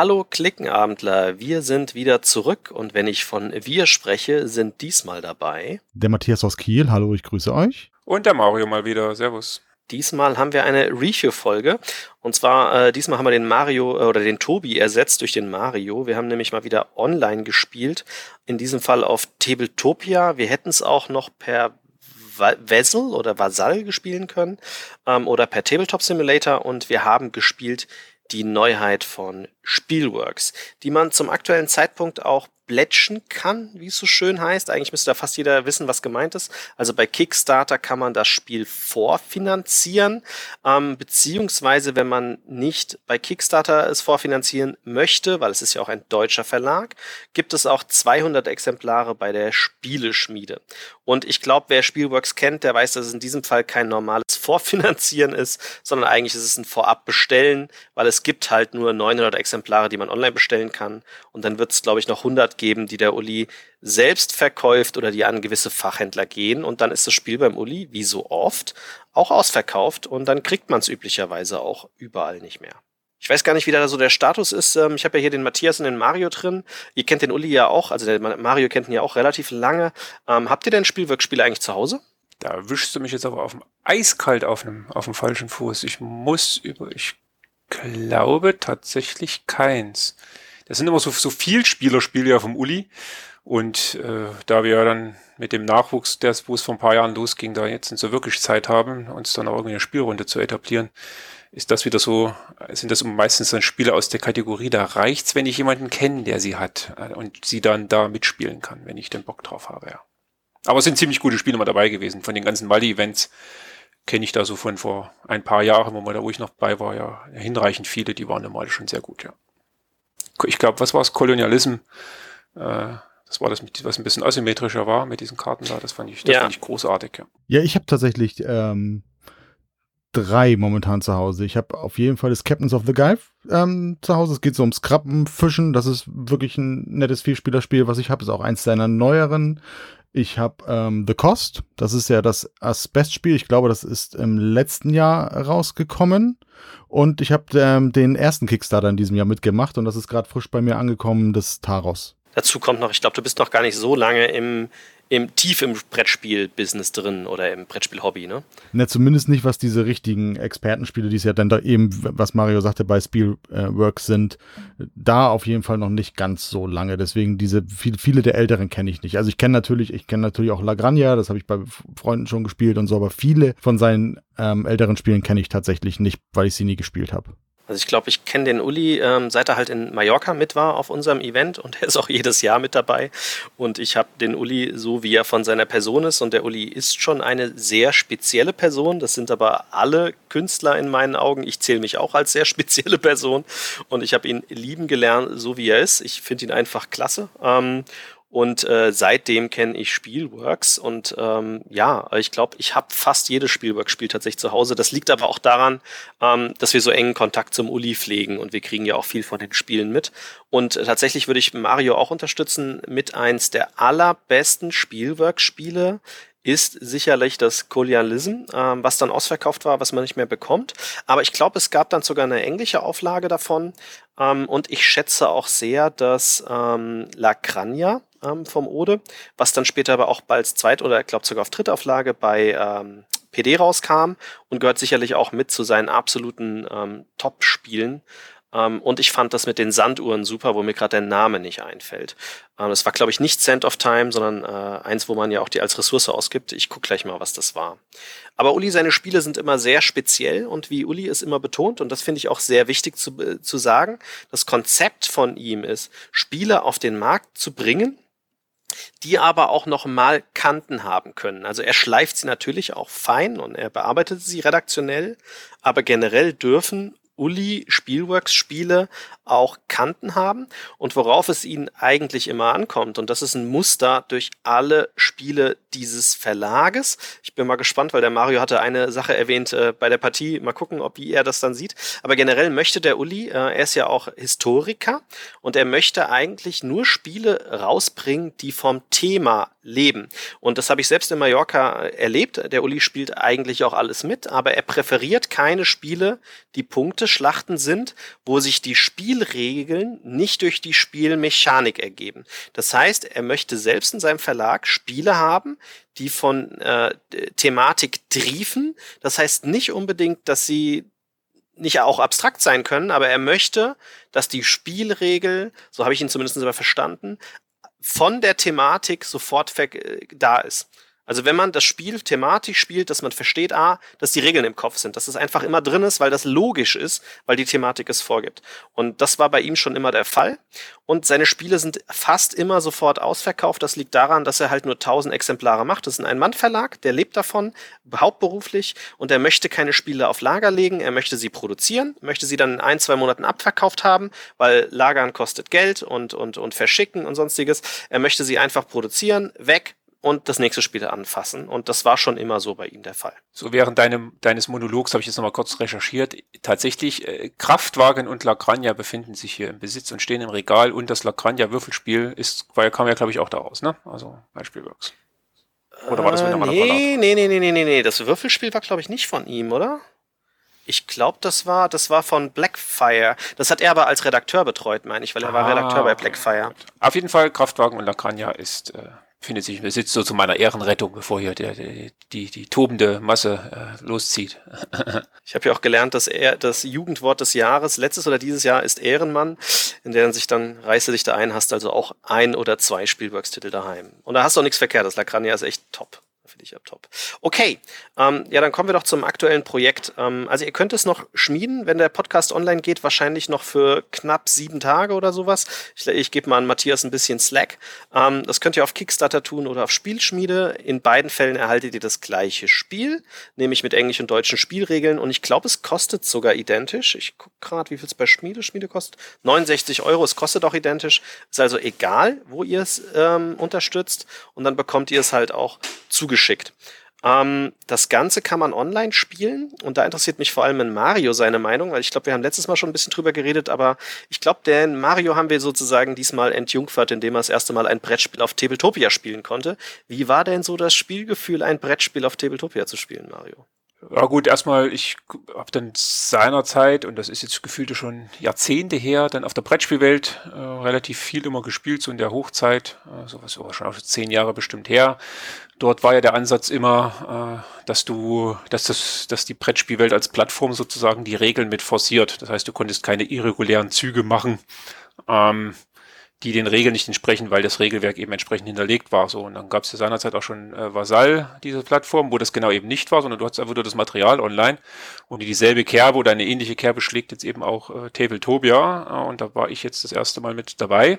Hallo Klickenabendler, wir sind wieder zurück und wenn ich von wir spreche, sind diesmal dabei der Matthias aus Kiel, hallo, ich grüße euch. Und der Mario mal wieder, servus. Diesmal haben wir eine Review-Folge. Und zwar, äh, diesmal haben wir den Mario äh, oder den Tobi ersetzt durch den Mario. Wir haben nämlich mal wieder online gespielt. In diesem Fall auf Tabletopia. Wir hätten es auch noch per Vessel oder Vasall spielen können ähm, oder per Tabletop Simulator und wir haben gespielt die Neuheit von Spielworks, die man zum aktuellen Zeitpunkt auch plätschen kann, wie es so schön heißt. Eigentlich müsste da fast jeder wissen, was gemeint ist. Also bei Kickstarter kann man das Spiel vorfinanzieren, ähm, beziehungsweise wenn man nicht bei Kickstarter es vorfinanzieren möchte, weil es ist ja auch ein deutscher Verlag, gibt es auch 200 Exemplare bei der Spieleschmiede. Und ich glaube, wer Spielworks kennt, der weiß, dass es in diesem Fall kein normales Vorfinanzieren ist, sondern eigentlich ist es ein Vorabbestellen, weil es gibt halt nur 900 Exemplare, die man online bestellen kann. Und dann wird es, glaube ich, noch 100 geben, die der Uli selbst verkauft oder die an gewisse Fachhändler gehen. Und dann ist das Spiel beim Uli, wie so oft, auch ausverkauft. Und dann kriegt man es üblicherweise auch überall nicht mehr. Ich weiß gar nicht, wie da so der Status ist. Ähm, ich habe ja hier den Matthias und den Mario drin. Ihr kennt den Uli ja auch, also der Mario kennt ihn ja auch relativ lange. Ähm, habt ihr denn Spielworkspiele eigentlich zu Hause? Da wischst du mich jetzt aber auf dem eiskalt auf dem, auf dem falschen Fuß. Ich muss über, ich glaube tatsächlich keins. Das sind immer so, so viel Spielerspiele ja vom Uli. Und äh, da wir dann mit dem Nachwuchs, der wo es vor ein paar Jahren losging, da jetzt so wirklich Zeit haben, uns dann auch irgendwie eine Spielrunde zu etablieren, ist das wieder so, sind das meistens dann Spiele aus der Kategorie, da reicht's, wenn ich jemanden kenne, der sie hat äh, und sie dann da mitspielen kann, wenn ich den Bock drauf habe, ja. Aber es sind ziemlich gute Spiele mal dabei gewesen. Von den ganzen Mali-Events kenne ich da so von vor ein paar Jahren, wo man da, wo ich noch bei war, ja, hinreichend viele, die waren normal schon sehr gut, ja. Ich glaube, was war es? Kolonialism. Äh, das war das, was ein bisschen asymmetrischer war mit diesen Karten da. Das fand ich, das ja. fand ich großartig, ja. Ja, ich habe tatsächlich ähm, drei momentan zu Hause. Ich habe auf jeden Fall das Captains of the Gulf ähm, zu Hause. Es geht so ums Krabben, Fischen. Das ist wirklich ein nettes Vielspielerspiel, was ich habe. Ist auch eins seiner neueren. Ich habe ähm, The Cost. Das ist ja das Asbest-Spiel. Ich glaube, das ist im letzten Jahr rausgekommen. Und ich habe ähm, den ersten Kickstarter in diesem Jahr mitgemacht. Und das ist gerade frisch bei mir angekommen, das Taros. Dazu kommt noch, ich glaube, du bist noch gar nicht so lange im im, tief im Brettspiel-Business drin oder im Brettspiel-Hobby, ne? Ne, zumindest nicht, was diese richtigen Expertenspiele, die es ja dann da eben, was Mario sagte, bei Spielworks sind, da auf jeden Fall noch nicht ganz so lange. Deswegen diese, viele, viele der Älteren kenne ich nicht. Also ich kenne natürlich, ich kenne natürlich auch Lagranja, das habe ich bei Freunden schon gespielt und so, aber viele von seinen ähm, älteren Spielen kenne ich tatsächlich nicht, weil ich sie nie gespielt habe. Also ich glaube, ich kenne den Uli, ähm, seit er halt in Mallorca mit war auf unserem Event und er ist auch jedes Jahr mit dabei. Und ich habe den Uli so, wie er von seiner Person ist. Und der Uli ist schon eine sehr spezielle Person. Das sind aber alle Künstler in meinen Augen. Ich zähle mich auch als sehr spezielle Person. Und ich habe ihn lieben gelernt, so wie er ist. Ich finde ihn einfach klasse. Ähm, und äh, seitdem kenne ich Spielworks und ähm, ja, ich glaube, ich habe fast jedes Spielworks-Spiel tatsächlich zu Hause. Das liegt aber auch daran, ähm, dass wir so engen Kontakt zum Uli pflegen und wir kriegen ja auch viel von den Spielen mit. Und äh, tatsächlich würde ich Mario auch unterstützen mit eins der allerbesten Spielworks-Spiele ist sicherlich das Kolonialism, ähm, was dann ausverkauft war, was man nicht mehr bekommt. Aber ich glaube, es gab dann sogar eine englische Auflage davon. Ähm, und ich schätze auch sehr, dass ähm, La Crania, ähm, vom Ode, was dann später aber auch bald zweit oder ich glaube sogar auf Drittauflage bei ähm, PD rauskam und gehört sicherlich auch mit zu seinen absoluten ähm, Top-Spielen. Ähm, und ich fand das mit den Sanduhren super, wo mir gerade der Name nicht einfällt. Ähm, das war, glaube ich, nicht Sand of Time, sondern äh, eins, wo man ja auch die als Ressource ausgibt. Ich gucke gleich mal, was das war. Aber Uli, seine Spiele sind immer sehr speziell und wie Uli es immer betont, und das finde ich auch sehr wichtig zu, äh, zu sagen, das Konzept von ihm ist, Spiele auf den Markt zu bringen, die aber auch noch mal Kanten haben können. Also er schleift sie natürlich auch fein und er bearbeitet sie redaktionell, aber generell dürfen Uli Spielworks Spiele auch Kanten haben und worauf es ihnen eigentlich immer ankommt. Und das ist ein Muster durch alle Spiele dieses Verlages. Ich bin mal gespannt, weil der Mario hatte eine Sache erwähnt äh, bei der Partie. Mal gucken, ob wie er das dann sieht. Aber generell möchte der Uli, äh, er ist ja auch Historiker und er möchte eigentlich nur Spiele rausbringen, die vom Thema leben. Und das habe ich selbst in Mallorca erlebt. Der Uli spielt eigentlich auch alles mit, aber er präferiert keine Spiele, die Punkteschlachten sind, wo sich die Spielregeln nicht durch die Spielmechanik ergeben. Das heißt, er möchte selbst in seinem Verlag Spiele haben, die von äh, Thematik triefen. Das heißt nicht unbedingt, dass sie nicht auch abstrakt sein können, aber er möchte, dass die Spielregel, so habe ich ihn zumindest immer verstanden, von der Thematik sofort da ist. Also wenn man das Spiel thematisch spielt, dass man versteht, ah, dass die Regeln im Kopf sind, dass es einfach immer drin ist, weil das logisch ist, weil die Thematik es vorgibt. Und das war bei ihm schon immer der Fall. Und seine Spiele sind fast immer sofort ausverkauft. Das liegt daran, dass er halt nur 1000 Exemplare macht. Das ist ein Ein-Mann-Verlag, der lebt davon, hauptberuflich. Und er möchte keine Spiele auf Lager legen. Er möchte sie produzieren, möchte sie dann in ein, zwei Monaten abverkauft haben, weil Lagern kostet Geld und, und, und verschicken und sonstiges. Er möchte sie einfach produzieren, weg, und das nächste Spiel anfassen. Und das war schon immer so bei ihm der Fall. So während deinem, deines Monologs habe ich jetzt nochmal kurz recherchiert. Tatsächlich, äh, Kraftwagen und Lagrangia befinden sich hier im Besitz und stehen im Regal und das Lagrangia Würfelspiel ist, weil kam ja glaube ich auch daraus, ne? Also bei Spielworks. Oder war das mit einem äh, nee, nee, nee, nee, nee, nee, nee. Das Würfelspiel war glaube ich nicht von ihm, oder? Ich glaube, das war, das war von Blackfire. Das hat er aber als Redakteur betreut, meine ich, weil er ah, war Redakteur bei Blackfire. Auf jeden Fall, Kraftwagen und Lagrangia ist äh, findet sich Besitz so zu meiner Ehrenrettung, bevor hier der, der, die, die tobende Masse äh, loszieht. ich habe ja auch gelernt, dass er das Jugendwort des Jahres, letztes oder dieses Jahr, ist Ehrenmann, in der sich dann reiße dich da ein, hast also auch ein oder zwei Spielworks-Titel daheim. Und da hast du auch nichts verkehrt, das Lacrania ist echt top. Ich ja top. Okay, ähm, ja, dann kommen wir doch zum aktuellen Projekt. Ähm, also ihr könnt es noch schmieden, wenn der Podcast online geht, wahrscheinlich noch für knapp sieben Tage oder sowas. Ich, ich gebe mal an Matthias ein bisschen Slack. Ähm, das könnt ihr auf Kickstarter tun oder auf Spielschmiede. In beiden Fällen erhaltet ihr das gleiche Spiel, nämlich mit englischen und deutschen Spielregeln. Und ich glaube, es kostet sogar identisch. Ich gucke gerade, wie viel es bei Schmiede, Schmiede kostet. 69 Euro, es kostet auch identisch. Ist also egal, wo ihr es ähm, unterstützt. Und dann bekommt ihr es halt auch zugeschickt zugeschickt. Ähm, das Ganze kann man online spielen und da interessiert mich vor allem in Mario seine Meinung, weil ich glaube, wir haben letztes Mal schon ein bisschen drüber geredet, aber ich glaube, den Mario haben wir sozusagen diesmal entjungfert, indem er das erste Mal ein Brettspiel auf Tabletopia spielen konnte. Wie war denn so das Spielgefühl, ein Brettspiel auf Tabletopia zu spielen, Mario? Ja gut, erstmal, ich habe dann seinerzeit, und das ist jetzt gefühlt schon Jahrzehnte her, dann auf der Brettspielwelt äh, relativ viel immer gespielt, so in der Hochzeit, äh, sowas war schon auch zehn Jahre bestimmt her. Dort war ja der Ansatz immer, äh, dass du, dass das, dass die Brettspielwelt als Plattform sozusagen die Regeln mit forciert. Das heißt, du konntest keine irregulären Züge machen. Ähm, die den Regeln nicht entsprechen, weil das Regelwerk eben entsprechend hinterlegt war. So und dann gab es ja seinerzeit auch schon äh, Vasall, diese Plattform, wo das genau eben nicht war, sondern du hattest einfach nur das Material online und dieselbe Kerbe oder eine ähnliche Kerbe schlägt jetzt eben auch äh, Tabletopia äh, und da war ich jetzt das erste Mal mit dabei.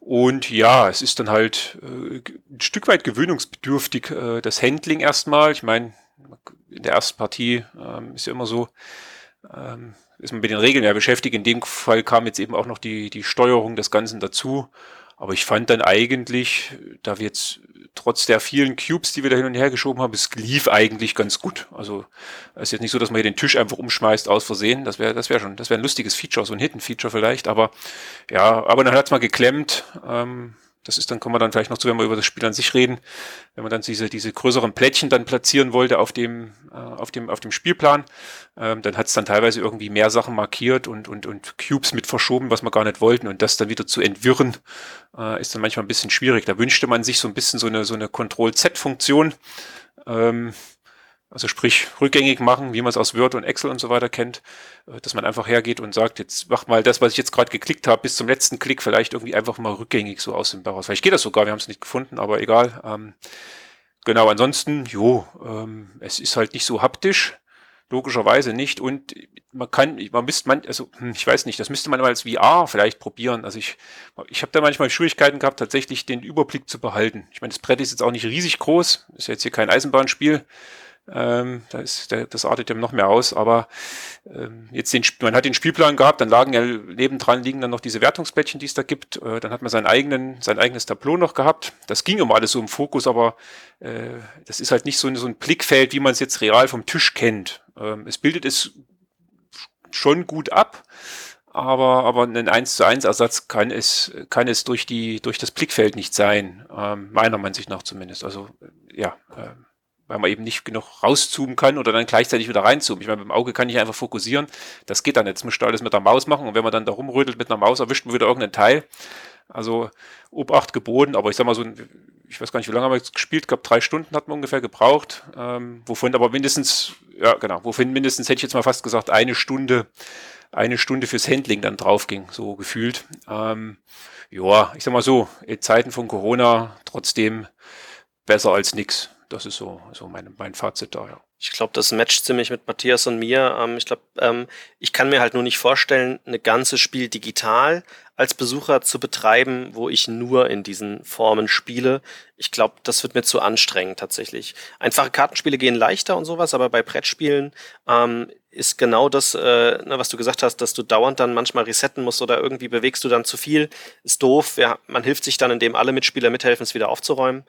Und ja, es ist dann halt äh, ein Stück weit gewöhnungsbedürftig, äh, das Handling erstmal. Ich meine, in der ersten Partie ähm, ist ja immer so, ähm, ist man mit den Regeln ja beschäftigt. In dem Fall kam jetzt eben auch noch die, die Steuerung des Ganzen dazu. Aber ich fand dann eigentlich, da wir jetzt trotz der vielen Cubes, die wir da hin und her geschoben haben, es lief eigentlich ganz gut. Also es ist jetzt nicht so, dass man hier den Tisch einfach umschmeißt aus Versehen. Das wäre das wäre schon, das wäre ein lustiges Feature, so ein Hidden-Feature vielleicht. Aber ja, aber dann hat's mal geklemmt. Ähm, das ist dann, kommen wir dann vielleicht noch zu, wenn wir über das Spiel an sich reden, wenn man dann diese, diese größeren Plättchen dann platzieren wollte auf dem, äh, auf dem, auf dem Spielplan, ähm, dann hat es dann teilweise irgendwie mehr Sachen markiert und, und, und Cubes mit verschoben, was wir gar nicht wollten. Und das dann wieder zu entwirren, äh, ist dann manchmal ein bisschen schwierig. Da wünschte man sich so ein bisschen so eine, so eine Control-Z-Funktion. Ähm, also sprich rückgängig machen, wie man es aus Word und Excel und so weiter kennt, äh, dass man einfach hergeht und sagt, jetzt mach mal das, was ich jetzt gerade geklickt habe, bis zum letzten Klick vielleicht irgendwie einfach mal rückgängig so aus dem Bauhaus. Vielleicht geht das sogar, wir haben es nicht gefunden, aber egal. Ähm, genau, ansonsten, jo, ähm, es ist halt nicht so haptisch, logischerweise nicht und man kann, man müsste man, also hm, ich weiß nicht, das müsste man mal als VR vielleicht probieren. Also ich, ich habe da manchmal Schwierigkeiten gehabt, tatsächlich den Überblick zu behalten. Ich meine, das Brett ist jetzt auch nicht riesig groß, ist jetzt hier kein Eisenbahnspiel. Ähm, da ist, der, das artet ja noch mehr aus, aber ähm, jetzt den, man hat den Spielplan gehabt, dann lagen ja nebendran liegen dann noch diese Wertungsplättchen, die es da gibt. Äh, dann hat man seinen eigenen, sein eigenes Tableau noch gehabt. Das ging immer alles so im Fokus, aber äh, das ist halt nicht so, so ein Blickfeld, wie man es jetzt real vom Tisch kennt. Ähm, es bildet es schon gut ab. aber, aber ein 1 zu 1 Ersatz kann es, kann es durch, die, durch das Blickfeld nicht sein, ähm, meiner Meinung nach zumindest. Also ja, äh, weil man eben nicht genug rauszoomen kann oder dann gleichzeitig wieder reinzoomen. Ich meine, mit dem Auge kann ich einfach fokussieren. Das geht dann. Das muss alles mit der Maus machen und wenn man dann da rumrödelt mit einer Maus, erwischt man wieder irgendeinen Teil. Also Obacht geboten, aber ich sag mal so, ich weiß gar nicht, wie lange haben wir jetzt gespielt, ich glaube drei Stunden hat man ungefähr gebraucht, ähm, wovon aber mindestens, ja genau, wovon mindestens hätte ich jetzt mal fast gesagt, eine Stunde, eine Stunde fürs Handling dann drauf ging, so gefühlt. Ähm, ja, ich sag mal so, in Zeiten von Corona trotzdem besser als nix. Das ist so, so mein, mein Fazit da, ja. Ich glaube, das matcht ziemlich mit Matthias und mir. Ähm, ich glaube, ähm, ich kann mir halt nur nicht vorstellen, eine ganze Spiel digital als Besucher zu betreiben, wo ich nur in diesen Formen spiele. Ich glaube, das wird mir zu anstrengend tatsächlich. Einfache Kartenspiele gehen leichter und sowas, aber bei Brettspielen ähm, ist genau das, äh, ne, was du gesagt hast, dass du dauernd dann manchmal resetten musst oder irgendwie bewegst du dann zu viel. Ist doof. Ja, man hilft sich dann, indem alle Mitspieler mithelfen, es wieder aufzuräumen.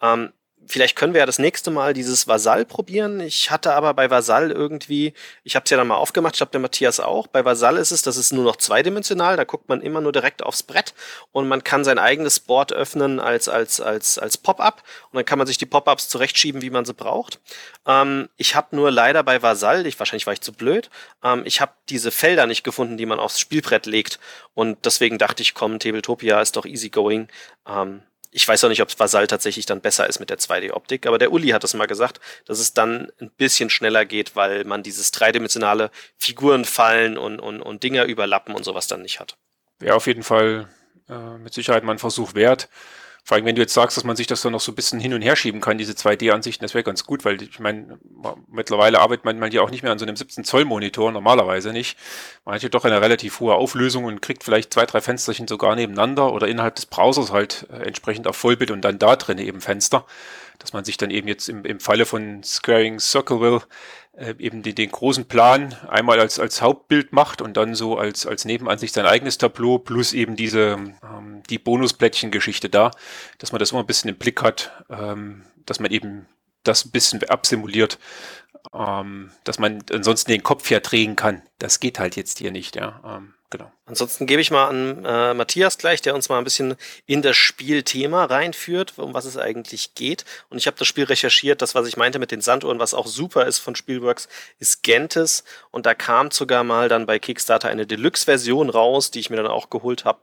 Ähm, vielleicht können wir ja das nächste Mal dieses Vasall probieren. Ich hatte aber bei Vasall irgendwie, ich habe es ja dann mal aufgemacht, ich glaube der Matthias auch. Bei Vasall ist es, das ist nur noch zweidimensional, da guckt man immer nur direkt aufs Brett und man kann sein eigenes Board öffnen als als als als Pop-up und dann kann man sich die Pop-ups zurechtschieben, wie man sie braucht. Ähm, ich habe nur leider bei Vasall, ich wahrscheinlich war ich zu blöd, ähm, ich habe diese Felder nicht gefunden, die man aufs Spielbrett legt und deswegen dachte ich, komm, Tabletopia ist doch easy going. Ähm, ich weiß auch nicht, ob Vasall tatsächlich dann besser ist mit der 2D-Optik, aber der Uli hat es mal gesagt, dass es dann ein bisschen schneller geht, weil man dieses dreidimensionale Figuren fallen und, und, und Dinger überlappen und sowas dann nicht hat. Wäre auf jeden Fall äh, mit Sicherheit mal ein Versuch wert. Vor allem, wenn du jetzt sagst, dass man sich das dann noch so ein bisschen hin und her schieben kann, diese 2D-Ansichten, das wäre ganz gut, weil ich meine, mittlerweile arbeitet man, man ja auch nicht mehr an so einem 17-Zoll-Monitor, normalerweise nicht. Man hat ja doch eine relativ hohe Auflösung und kriegt vielleicht zwei, drei Fensterchen sogar nebeneinander oder innerhalb des Browsers halt äh, entsprechend auf Vollbild und dann da drin eben Fenster dass man sich dann eben jetzt im, im Falle von Squaring Circleville äh, eben den, den großen Plan einmal als, als Hauptbild macht und dann so als, als Nebenansicht sein eigenes Tableau plus eben diese ähm, die Bonusplättchen-Geschichte da, dass man das immer ein bisschen im Blick hat, ähm, dass man eben das ein bisschen absimuliert, ähm, dass man ansonsten den Kopf ja drehen kann. Das geht halt jetzt hier nicht, ja. Ähm, genau. Ansonsten gebe ich mal an äh, Matthias gleich, der uns mal ein bisschen in das Spielthema reinführt, um was es eigentlich geht. Und ich habe das Spiel recherchiert, das, was ich meinte mit den Sanduhren, was auch super ist von Spielworks, ist Gentes. Und da kam sogar mal dann bei Kickstarter eine Deluxe-Version raus, die ich mir dann auch geholt habe.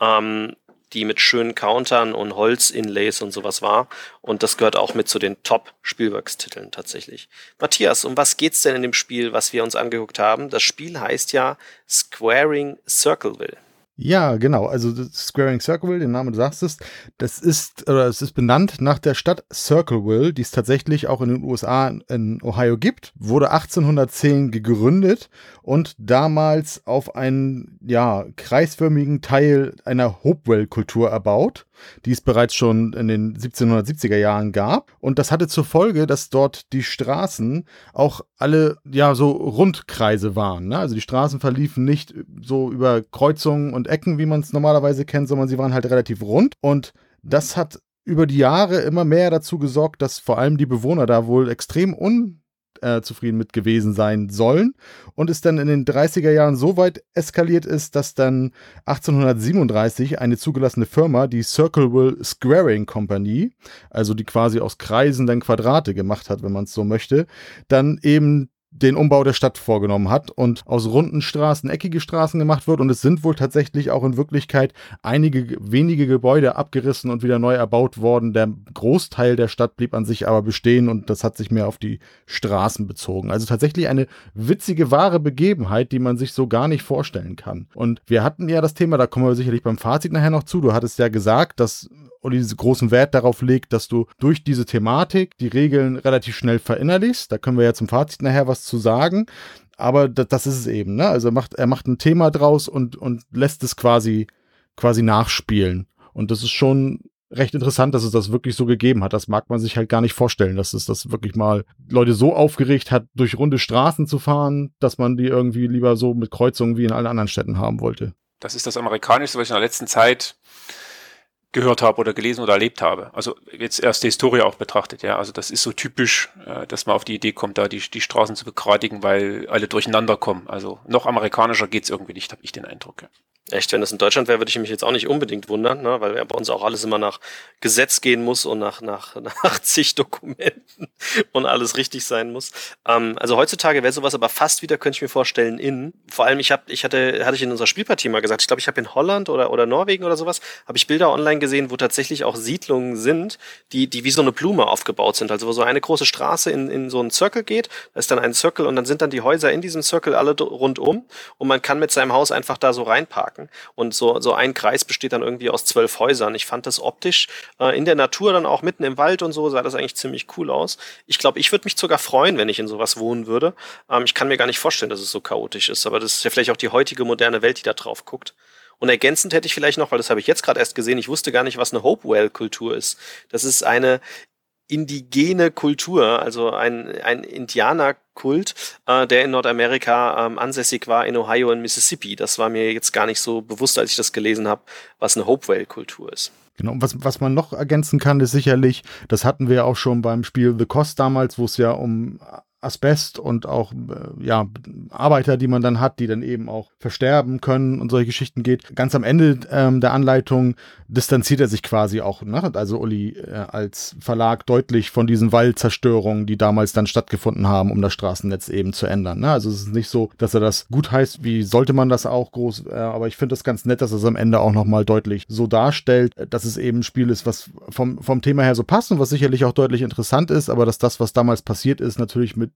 Ähm, die mit schönen Countern und Holz-Inlays und sowas war. Und das gehört auch mit zu den Top-Spielworks-Titeln tatsächlich. Matthias, um was geht's denn in dem Spiel, was wir uns angeguckt haben? Das Spiel heißt ja Squaring Circleville. Ja, genau. Also Squaring Circleville, den Namen du sagst es, das ist oder es ist benannt nach der Stadt Circleville, die es tatsächlich auch in den USA in Ohio gibt. Wurde 1810 gegründet und damals auf einen ja kreisförmigen Teil einer Hopewell-Kultur erbaut die es bereits schon in den 1770er Jahren gab. Und das hatte zur Folge, dass dort die Straßen auch alle ja so Rundkreise waren. Ne? Also die Straßen verliefen nicht so über Kreuzungen und Ecken, wie man es normalerweise kennt, sondern sie waren halt relativ rund. Und das hat über die Jahre immer mehr dazu gesorgt, dass vor allem die Bewohner da wohl extrem un äh, mit gewesen sein sollen und es dann in den 30er Jahren so weit eskaliert ist, dass dann 1837 eine zugelassene Firma, die Circleville Squaring Company, also die quasi aus Kreisen dann Quadrate gemacht hat, wenn man es so möchte, dann eben den Umbau der Stadt vorgenommen hat und aus runden Straßen eckige Straßen gemacht wird. Und es sind wohl tatsächlich auch in Wirklichkeit einige wenige Gebäude abgerissen und wieder neu erbaut worden. Der Großteil der Stadt blieb an sich aber bestehen und das hat sich mehr auf die Straßen bezogen. Also tatsächlich eine witzige, wahre Begebenheit, die man sich so gar nicht vorstellen kann. Und wir hatten ja das Thema, da kommen wir sicherlich beim Fazit nachher noch zu. Du hattest ja gesagt, dass und diese großen Wert darauf legt, dass du durch diese Thematik die Regeln relativ schnell verinnerlichst. Da können wir ja zum Fazit nachher was zu sagen. Aber das, das ist es eben, ne? Also er macht, er macht ein Thema draus und, und lässt es quasi, quasi nachspielen. Und das ist schon recht interessant, dass es das wirklich so gegeben hat. Das mag man sich halt gar nicht vorstellen, dass es das wirklich mal Leute so aufgeregt hat, durch runde Straßen zu fahren, dass man die irgendwie lieber so mit Kreuzungen wie in allen anderen Städten haben wollte. Das ist das Amerikanische, was ich in der letzten Zeit gehört habe oder gelesen oder erlebt habe. Also jetzt erst die Historie auch betrachtet, ja. Also das ist so typisch, äh, dass man auf die Idee kommt, da die, die Straßen zu begradigen, weil alle durcheinander kommen. Also noch amerikanischer geht's irgendwie nicht, habe ich den Eindruck. Ja. Echt, wenn das in Deutschland wäre, würde ich mich jetzt auch nicht unbedingt wundern, ne? weil bei uns auch alles immer nach Gesetz gehen muss und nach, nach, nach zig Dokumenten und alles richtig sein muss. Ähm, also heutzutage wäre sowas aber fast wieder, könnte ich mir vorstellen, in. Vor allem, ich, hab, ich hatte, hatte ich in unserer Spielpartie mal gesagt, ich glaube, ich habe in Holland oder, oder Norwegen oder sowas, habe ich Bilder online gesehen, wo tatsächlich auch Siedlungen sind, die, die wie so eine Blume aufgebaut sind. Also wo so eine große Straße in, in so einen Circle geht, da ist dann ein Circle und dann sind dann die Häuser in diesem Circle alle rundum und man kann mit seinem Haus einfach da so reinparken parken. Und so, so ein Kreis besteht dann irgendwie aus zwölf Häusern. Ich fand das optisch äh, in der Natur dann auch mitten im Wald und so sah das eigentlich ziemlich cool aus. Ich glaube, ich würde mich sogar freuen, wenn ich in sowas wohnen würde. Ähm, ich kann mir gar nicht vorstellen, dass es so chaotisch ist, aber das ist ja vielleicht auch die heutige moderne Welt, die da drauf guckt. Und ergänzend hätte ich vielleicht noch, weil das habe ich jetzt gerade erst gesehen, ich wusste gar nicht, was eine Hopewell-Kultur ist. Das ist eine indigene Kultur, also ein, ein Indianerkult, äh, der in Nordamerika ähm, ansässig war, in Ohio und Mississippi. Das war mir jetzt gar nicht so bewusst, als ich das gelesen habe, was eine Hopewell-Kultur ist. Genau, was, was man noch ergänzen kann, ist sicherlich, das hatten wir auch schon beim Spiel The Cost damals, wo es ja um Asbest und auch äh, ja Arbeiter, die man dann hat, die dann eben auch versterben können und solche Geschichten geht. Ganz am Ende ähm, der Anleitung distanziert er sich quasi auch, ne? also Uli äh, als Verlag deutlich von diesen Waldzerstörungen, die damals dann stattgefunden haben, um das Straßennetz eben zu ändern. Ne? Also es ist nicht so, dass er das gut heißt, wie sollte man das auch groß, äh, aber ich finde das ganz nett, dass er es am Ende auch nochmal deutlich so darstellt, dass es eben ein Spiel ist, was vom, vom Thema her so passt und was sicherlich auch deutlich interessant ist, aber dass das, was damals passiert ist, natürlich mit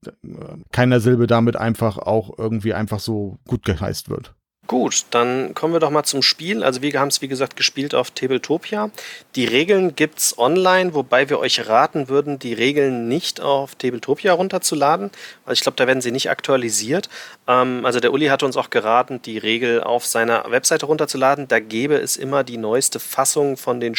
keiner Silbe damit einfach auch irgendwie einfach so gut geheißt wird. Gut, dann kommen wir doch mal zum Spiel. Also wir haben es wie gesagt gespielt auf Tabletopia. Die Regeln gibt es online, wobei wir euch raten würden, die Regeln nicht auf Tabletopia runterzuladen, weil ich glaube, da werden sie nicht aktualisiert. Ähm, also der Uli hatte uns auch geraten, die Regel auf seiner Webseite runterzuladen. Da gäbe es immer die neueste Fassung von den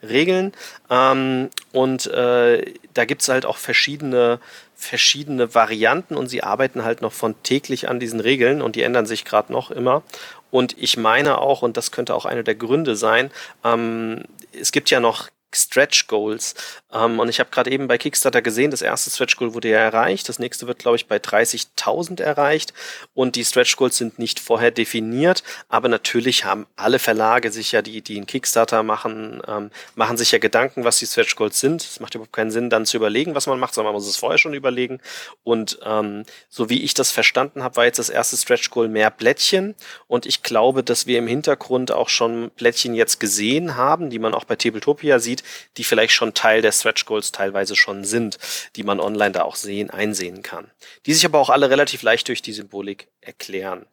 Spielregeln. Ähm, und äh, da gibt es halt auch verschiedene verschiedene Varianten und sie arbeiten halt noch von täglich an diesen Regeln und die ändern sich gerade noch immer. Und ich meine auch, und das könnte auch einer der Gründe sein, ähm, es gibt ja noch Stretch Goals. Ähm, und ich habe gerade eben bei Kickstarter gesehen, das erste Stretch Goal wurde ja erreicht. Das nächste wird, glaube ich, bei 30.000 erreicht. Und die Stretch Goals sind nicht vorher definiert. Aber natürlich haben alle Verlage sich ja, die, die einen Kickstarter machen, ähm, machen sich ja Gedanken, was die Stretch Goals sind. Es macht überhaupt keinen Sinn, dann zu überlegen, was man macht, sondern man muss es vorher schon überlegen. Und ähm, so wie ich das verstanden habe, war jetzt das erste Stretch Goal mehr Blättchen. Und ich glaube, dass wir im Hintergrund auch schon Blättchen jetzt gesehen haben, die man auch bei Tabletopia sieht sieht, die vielleicht schon Teil der Stretch Goals teilweise schon sind, die man online da auch sehen, einsehen kann. Die sich aber auch alle relativ leicht durch die Symbolik erklären.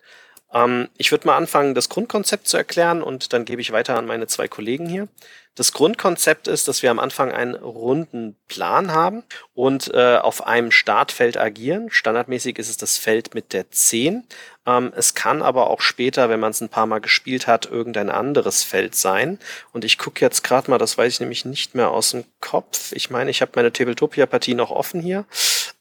Ähm, ich würde mal anfangen, das Grundkonzept zu erklären und dann gebe ich weiter an meine zwei Kollegen hier. Das Grundkonzept ist, dass wir am Anfang einen runden Plan haben und äh, auf einem Startfeld agieren. Standardmäßig ist es das Feld mit der 10. Ähm, es kann aber auch später, wenn man es ein paar Mal gespielt hat, irgendein anderes Feld sein. Und ich gucke jetzt gerade mal, das weiß ich nämlich nicht mehr aus dem Kopf. Ich meine, ich habe meine Tabletopia-Partie noch offen hier.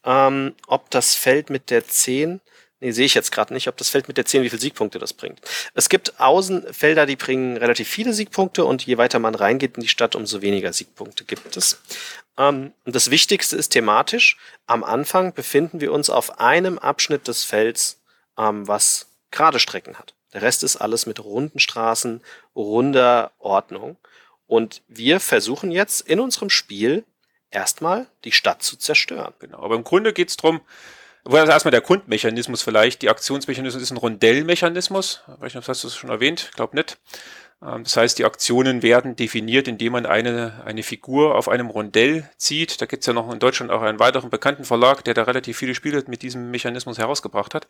Ähm, ob das Feld mit der 10 Nee, sehe ich jetzt gerade nicht, ob das Feld mit der 10, wie viele Siegpunkte das bringt. Es gibt Außenfelder, die bringen relativ viele Siegpunkte und je weiter man reingeht in die Stadt, umso weniger Siegpunkte gibt es. Ähm, und das Wichtigste ist thematisch. Am Anfang befinden wir uns auf einem Abschnitt des Felds, ähm, was gerade Strecken hat. Der Rest ist alles mit runden Straßen, runder Ordnung. Und wir versuchen jetzt in unserem Spiel erstmal die Stadt zu zerstören. Genau, aber im Grunde geht es darum, also erstmal der Grundmechanismus vielleicht. Die Aktionsmechanismus ist ein Rondellmechanismus. Ich weiß hast du es schon erwähnt? Ich glaube nicht. Ähm, das heißt, die Aktionen werden definiert, indem man eine, eine Figur auf einem Rondell zieht. Da gibt es ja noch in Deutschland auch einen weiteren bekannten Verlag, der da relativ viele Spiele mit diesem Mechanismus herausgebracht hat.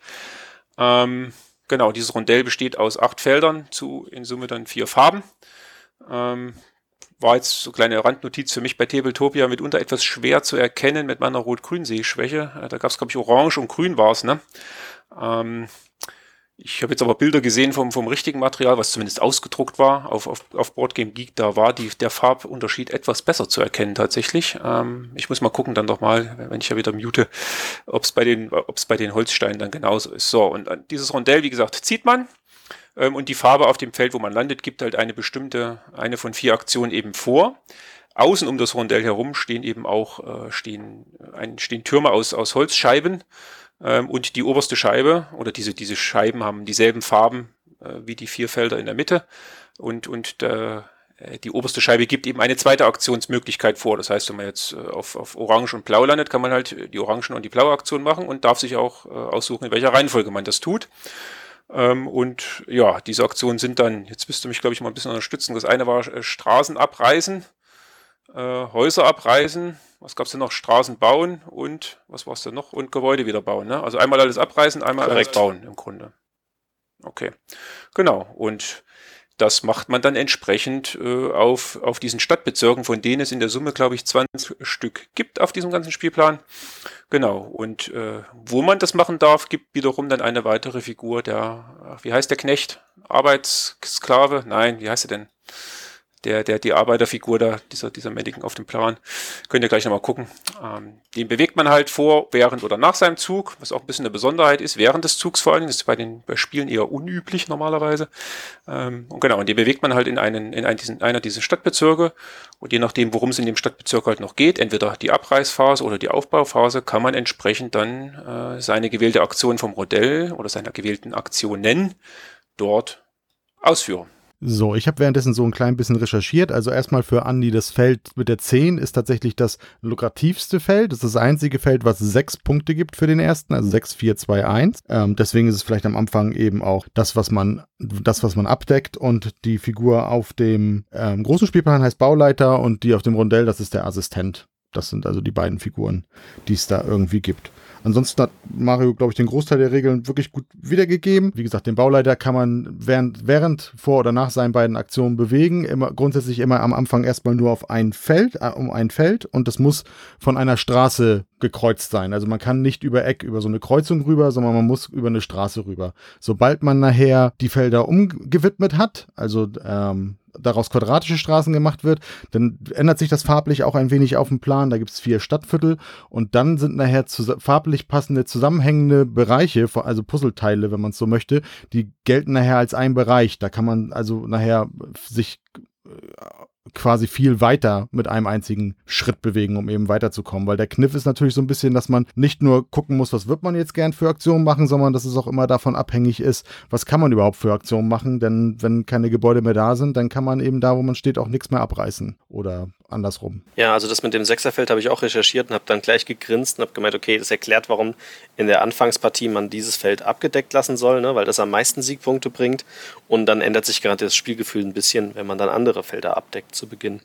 Ähm, genau, dieses Rondell besteht aus acht Feldern zu in Summe dann vier Farben. Ähm, war jetzt so kleine Randnotiz für mich bei Tabletopia mitunter etwas schwer zu erkennen mit meiner Rot-Grün-Sehschwäche. Äh, da gab es, glaube ich, Orange und Grün war es, ne? Ähm, ich habe jetzt aber Bilder gesehen vom, vom richtigen Material, was zumindest ausgedruckt war auf, auf, auf Boardgame Geek. Da war die, der Farbunterschied etwas besser zu erkennen tatsächlich. Ähm, ich muss mal gucken dann doch mal, wenn ich ja wieder mute, ob es bei den, ob es bei den Holzsteinen dann genauso ist. So, und dieses Rondell, wie gesagt, zieht man Ähm, und die Farbe auf dem Feld, wo man landet, gibt halt eine bestimmte, eine von vier Aktionen eben vor. Außen um das Rondell herum stehen eben auch äh, stehen, ein, stehen Türme aus, aus Holzscheiben. Ähm, und die oberste Scheibe oder diese, diese Scheiben haben dieselben Farben äh, wie die vier Felder in der Mitte. Und, und der, äh, die oberste Scheibe gibt eben eine zweite Aktionsmöglichkeit vor. Das heißt, wenn man jetzt äh, auf, auf Orange und Blau landet, kann man halt die Orangen und die blaue Aktion machen und darf sich auch äh, aussuchen, in welcher Reihenfolge man das tut. Ähm, und ja, diese Aktionen sind dann, jetzt müsst du mich, glaube ich, mal ein bisschen unterstützen. Das eine war äh, Straßen abreißen, äh, Häuser abreißen, was gab's denn noch? Straßen bauen und was war's denn noch? Und Gebäude wieder bauen. Ne? Also einmal alles abreißen, einmal Korrekt. alles bauen im Grunde. Okay, genau. Und das macht man dann entsprechend äh, auf, auf diesen Stadtbezirken, von denen es in der Summe, glaube ich, 20 Stück gibt auf diesem ganzen Spielplan. Genau. Und äh, wo man das machen darf, gibt wiederum dann eine weitere Figur, der, wie heißt der Knecht? Arbeitssklave? Nein, wie heißt er denn? Der, der, die Arbeiterfigur da, dieser, dieser Mediken auf dem Plan. Könnt ihr gleich nochmal gucken. Ähm, den bewegt man halt vor, während oder nach seinem Zug, was auch ein bisschen eine Besonderheit ist, während des Zugs vor Dingen, das ist bei den bei Spielen eher unüblich normalerweise. Ähm, und genau, und den bewegt man halt in einen, in einen, diesen, einer dieser Stadtbezirke. Und je nachdem, worum es in dem Stadtbezirk halt noch geht, entweder die Abreißphase oder die Aufbauphase, kann man entsprechend dann äh, seine gewählte Aktion vom Modell oder seiner gewählten Aktionen dort ausführen. So, ich habe währenddessen so ein klein bisschen recherchiert. Also erstmal für Andi, das Feld mit der 10 ist tatsächlich das lukrativste Feld. Das ist das einzige Feld, was sechs Punkte gibt für den ersten, also 6, 4, 2, 1. Ähm, deswegen ist es vielleicht am Anfang eben auch das, was man, das, was man abdeckt. Und die Figur auf dem ähm, großen Spielplan heißt Bauleiter und die auf dem Rondell, das ist der Assistent. Das sind also die beiden Figuren, die es da irgendwie gibt. Ansonsten hat Mario, glaube ich, den Großteil der Regeln wirklich gut wiedergegeben. Wie gesagt, den Bauleiter kann man während, während vor oder nach seinen beiden Aktionen bewegen. Immer, grundsätzlich immer am Anfang erstmal nur auf ein Feld, äh, um ein Feld und das muss von einer Straße gekreuzt sein. Also man kann nicht über Eck, über so eine Kreuzung rüber, sondern man muss über eine Straße rüber. Sobald man nachher die Felder umgewidmet hat, also ähm, daraus quadratische Straßen gemacht wird, dann ändert sich das farblich auch ein wenig auf dem Plan. Da gibt es vier Stadtviertel und dann sind nachher farblich passende zusammenhängende Bereiche, also Puzzleteile, wenn man es so möchte, die gelten nachher als ein Bereich. Da kann man also nachher sich äh, quasi viel weiter mit einem einzigen Schritt bewegen, um eben weiterzukommen. Weil der Kniff ist natürlich so ein bisschen, dass man nicht nur gucken muss, was wird man jetzt gern für Aktionen machen, sondern dass es auch immer davon abhängig ist, was kann man überhaupt für Aktionen machen. Denn wenn keine Gebäude mehr da sind, dann kann man eben da, wo man steht, auch nichts mehr abreißen oder andersrum. Ja, also das mit dem Sechserfeld habe ich auch recherchiert und habe dann gleich gegrinst und habe gemeint, okay, das erklärt, warum in der Anfangspartie man dieses Feld abgedeckt lassen soll, ne, weil das am meisten Siegpunkte bringt. Und dann ändert sich gerade das Spielgefühl ein bisschen, wenn man dann andere Felder abdeckt zu Beginn.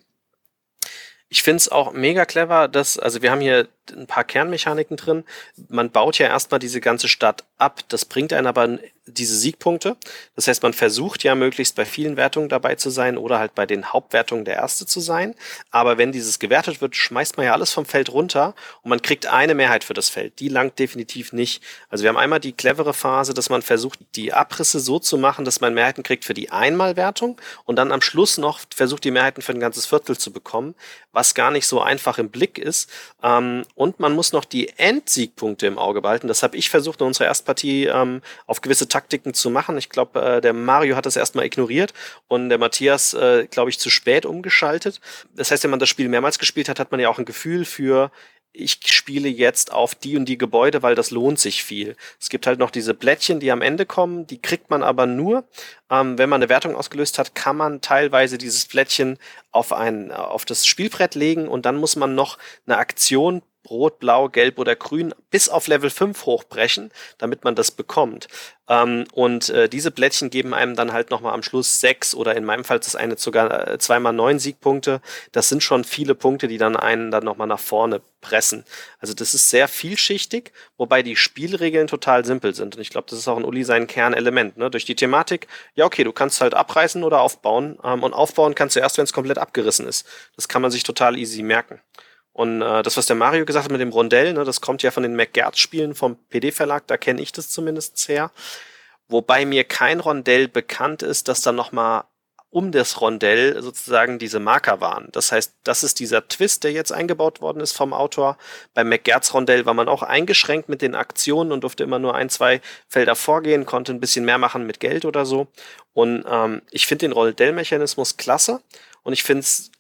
Ich finde es auch mega clever, dass, also wir haben hier ein paar Kernmechaniken drin. Man baut ja erstmal diese ganze Stadt ab. Das bringt einen aber diese Siegpunkte. Das heißt, man versucht ja möglichst bei vielen Wertungen dabei zu sein oder halt bei den Hauptwertungen der Erste zu sein. Aber wenn dieses gewertet wird, schmeißt man ja alles vom Feld runter und man kriegt eine Mehrheit für das Feld. Die langt definitiv nicht. Also wir haben einmal die clevere Phase, dass man versucht, die Abrisse so zu machen, dass man Mehrheiten kriegt für die Einmalwertung und dann am Schluss noch versucht, die Mehrheiten für ein ganzes Viertel zu bekommen, was gar nicht so einfach im Blick ist. Ähm, und man muss noch die Endsiegpunkte im Auge behalten. Das habe ich versucht in unserer Erstpartie ähm, auf gewisse Taktiken zu machen. Ich glaube, äh, der Mario hat das erstmal ignoriert und der Matthias, äh, glaube ich, zu spät umgeschaltet. Das heißt, wenn man das Spiel mehrmals gespielt hat, hat man ja auch ein Gefühl für, ich spiele jetzt auf die und die Gebäude, weil das lohnt sich viel. Es gibt halt noch diese Blättchen, die am Ende kommen, die kriegt man aber nur, ähm, wenn man eine Wertung ausgelöst hat, kann man teilweise dieses Blättchen auf ein, auf das Spielbrett legen und dann muss man noch eine Aktion Rot, Blau, Gelb oder Grün bis auf Level 5 hochbrechen, damit man das bekommt. Ähm, und äh, diese Blättchen geben einem dann halt nochmal am Schluss sechs oder in meinem Fall ist das eine sogar äh, zweimal neun Siegpunkte. Das sind schon viele Punkte, die dann einen dann nochmal nach vorne pressen. Also das ist sehr vielschichtig, wobei die Spielregeln total simpel sind. Und ich glaube, das ist auch in Uli sein Kernelement. Ne? Durch die Thematik, ja okay, du kannst halt abreißen oder aufbauen. Ähm, und aufbauen kannst du erst, wenn es komplett abgerissen ist. Das kann man sich total easy merken. Und äh, das, was der Mario gesagt hat mit dem Rondell, ne, das kommt ja von den McGertz-Spielen vom PD-Verlag, da kenne ich das zumindest her. Wobei mir kein Rondell bekannt ist, das dann nochmal um das Rondell sozusagen diese Marker waren. Das heißt, das ist dieser Twist, der jetzt eingebaut worden ist vom Autor. Beim McGertz Rondell war man auch eingeschränkt mit den Aktionen und durfte immer nur ein, zwei Felder vorgehen, konnte ein bisschen mehr machen mit Geld oder so. Und ähm, ich finde den Rondell-Mechanismus klasse und ich finde es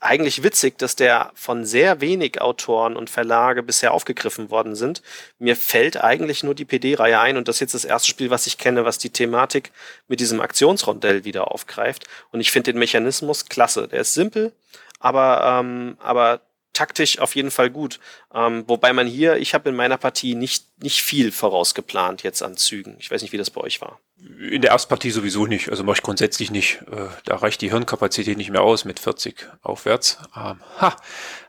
eigentlich witzig, dass der von sehr wenig Autoren und Verlage bisher aufgegriffen worden sind. Mir fällt eigentlich nur die PD-Reihe ein und das ist jetzt das erste Spiel, was ich kenne, was die Thematik mit diesem Aktionsrondell wieder aufgreift. Und ich finde den Mechanismus klasse. Der ist simpel, aber, ähm, aber taktisch auf jeden Fall gut. Ähm, wobei man hier, ich habe in meiner Partie nicht, nicht viel vorausgeplant jetzt an Zügen. Ich weiß nicht, wie das bei euch war. In der Erstpartie sowieso nicht. Also mache ich grundsätzlich nicht. Äh, da reicht die Hirnkapazität nicht mehr aus mit 40 aufwärts. Ähm, ha.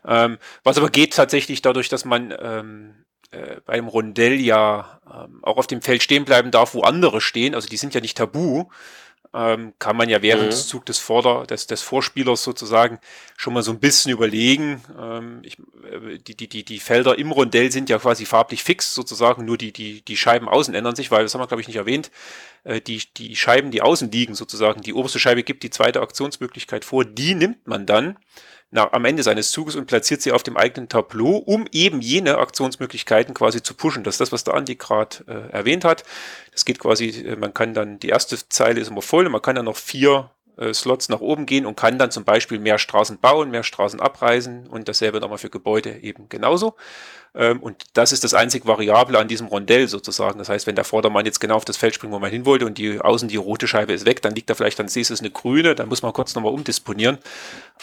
Ähm, was aber geht tatsächlich dadurch, dass man ähm, äh, beim Rondell ja ähm, auch auf dem Feld stehen bleiben darf, wo andere stehen. Also die sind ja nicht tabu ähm, kann man ja während mhm. des Zug des Vorder-, des, des Vorspielers sozusagen schon mal so ein bisschen überlegen. Ähm, ich, äh, die, die, die, die Felder im Rondell sind ja quasi farblich fix sozusagen, nur die, die, die Scheiben außen ändern sich, weil das haben wir, glaube ich, nicht erwähnt. Äh, die, die Scheiben, die außen liegen sozusagen, die oberste Scheibe gibt die zweite Aktionsmöglichkeit vor, die nimmt man dann nach, am Ende seines Zuges und platziert sie auf dem eigenen Tableau, um eben jene Aktionsmöglichkeiten quasi zu pushen. Das ist das, was der Andi gerade äh, erwähnt hat. Das geht quasi, äh, man kann dann, die erste Zeile ist immer voll und man kann dann noch vier Slots nach oben gehen und kann dann zum Beispiel mehr Straßen bauen, mehr Straßen abreisen und dasselbe nochmal für Gebäude eben genauso. Ähm, und das ist das einzig Variable an diesem Rondell sozusagen. Das heißt, wenn der Vordermann jetzt genau auf das Feld springt, wo man hin wollte und die außen die rote Scheibe ist weg, dann liegt da vielleicht dann siehst du es eine grüne, dann muss man kurz nochmal umdisponieren.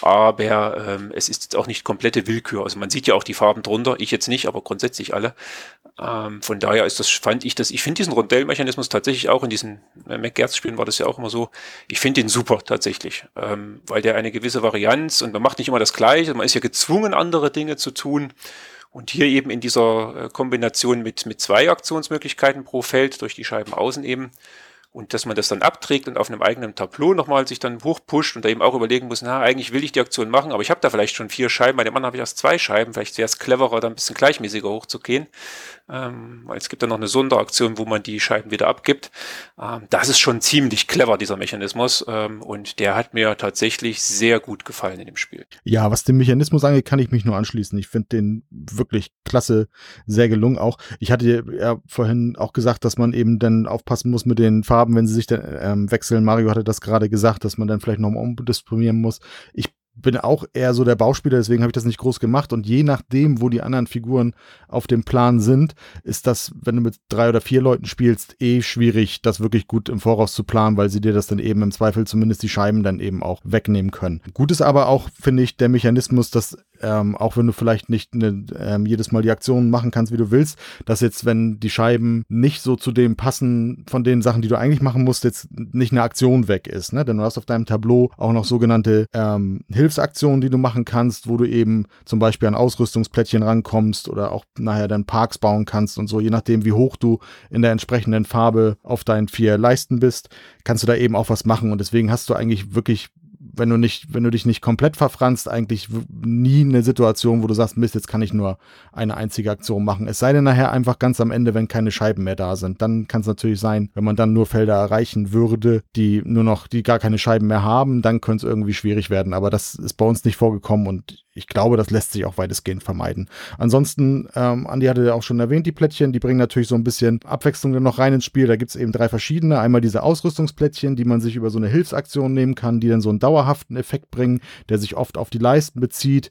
Aber ähm, es ist jetzt auch nicht komplette Willkür. Also man sieht ja auch die Farben drunter, ich jetzt nicht, aber grundsätzlich alle. Ähm, von daher ist das, fand ich das, ich finde diesen Rondellmechanismus tatsächlich auch in diesen äh, McGertz-Spielen war das ja auch immer so. Ich finde den super tatsächlich, ähm, weil der eine gewisse Varianz und man macht nicht immer das Gleiche, man ist ja gezwungen, andere Dinge zu tun. Und hier eben in dieser äh, Kombination mit, mit zwei Aktionsmöglichkeiten pro Feld durch die Scheiben außen eben und dass man das dann abträgt und auf einem eigenen Tableau nochmal sich dann hochpusht und da eben auch überlegen muss, na, eigentlich will ich die Aktion machen, aber ich habe da vielleicht schon vier Scheiben, bei dem anderen habe ich erst zwei Scheiben, vielleicht wäre es cleverer, da ein bisschen gleichmäßiger hochzugehen. Ähm, es gibt dann noch eine Sonderaktion, wo man die Scheiben wieder abgibt. Ähm, das ist schon ziemlich clever, dieser Mechanismus. Ähm, und der hat mir tatsächlich sehr gut gefallen in dem Spiel. Ja, was den Mechanismus angeht, kann ich mich nur anschließen. Ich finde den wirklich klasse, sehr gelungen auch. Ich hatte ja vorhin auch gesagt, dass man eben dann aufpassen muss mit den Farben, wenn sie sich dann ähm, wechseln. Mario hatte das gerade gesagt, dass man dann vielleicht nochmal umdisponieren muss. Ich bin auch eher so der Bauspieler, deswegen habe ich das nicht groß gemacht. Und je nachdem, wo die anderen Figuren auf dem Plan sind, ist das, wenn du mit drei oder vier Leuten spielst, eh schwierig, das wirklich gut im Voraus zu planen, weil sie dir das dann eben im Zweifel zumindest die Scheiben dann eben auch wegnehmen können. Gut ist aber auch, finde ich, der Mechanismus, dass ähm, auch wenn du vielleicht nicht ne, ähm, jedes Mal die Aktionen machen kannst, wie du willst, dass jetzt, wenn die Scheiben nicht so zu dem passen von den Sachen, die du eigentlich machen musst, jetzt nicht eine Aktion weg ist. Ne? Denn du hast auf deinem Tableau auch noch sogenannte ähm, Hilfsaktionen, die du machen kannst, wo du eben zum Beispiel an Ausrüstungsplättchen rankommst oder auch nachher dann Parks bauen kannst und so, je nachdem, wie hoch du in der entsprechenden Farbe auf deinen vier Leisten bist, kannst du da eben auch was machen. Und deswegen hast du eigentlich wirklich wenn du nicht, wenn du dich nicht komplett verfranst, eigentlich nie eine Situation, wo du sagst, Mist, jetzt kann ich nur eine einzige Aktion machen. Es sei denn nachher einfach ganz am Ende, wenn keine Scheiben mehr da sind. Dann kann es natürlich sein, wenn man dann nur Felder erreichen würde, die nur noch, die gar keine Scheiben mehr haben, dann könnte es irgendwie schwierig werden. Aber das ist bei uns nicht vorgekommen und ich glaube, das lässt sich auch weitestgehend vermeiden. Ansonsten, ähm, Andi hatte ja auch schon erwähnt, die Plättchen, die bringen natürlich so ein bisschen Abwechslung dann noch rein ins Spiel. Da gibt es eben drei verschiedene. Einmal diese Ausrüstungsplättchen, die man sich über so eine Hilfsaktion nehmen kann, die dann so einen dauerhaften Effekt bringen, der sich oft auf die Leisten bezieht,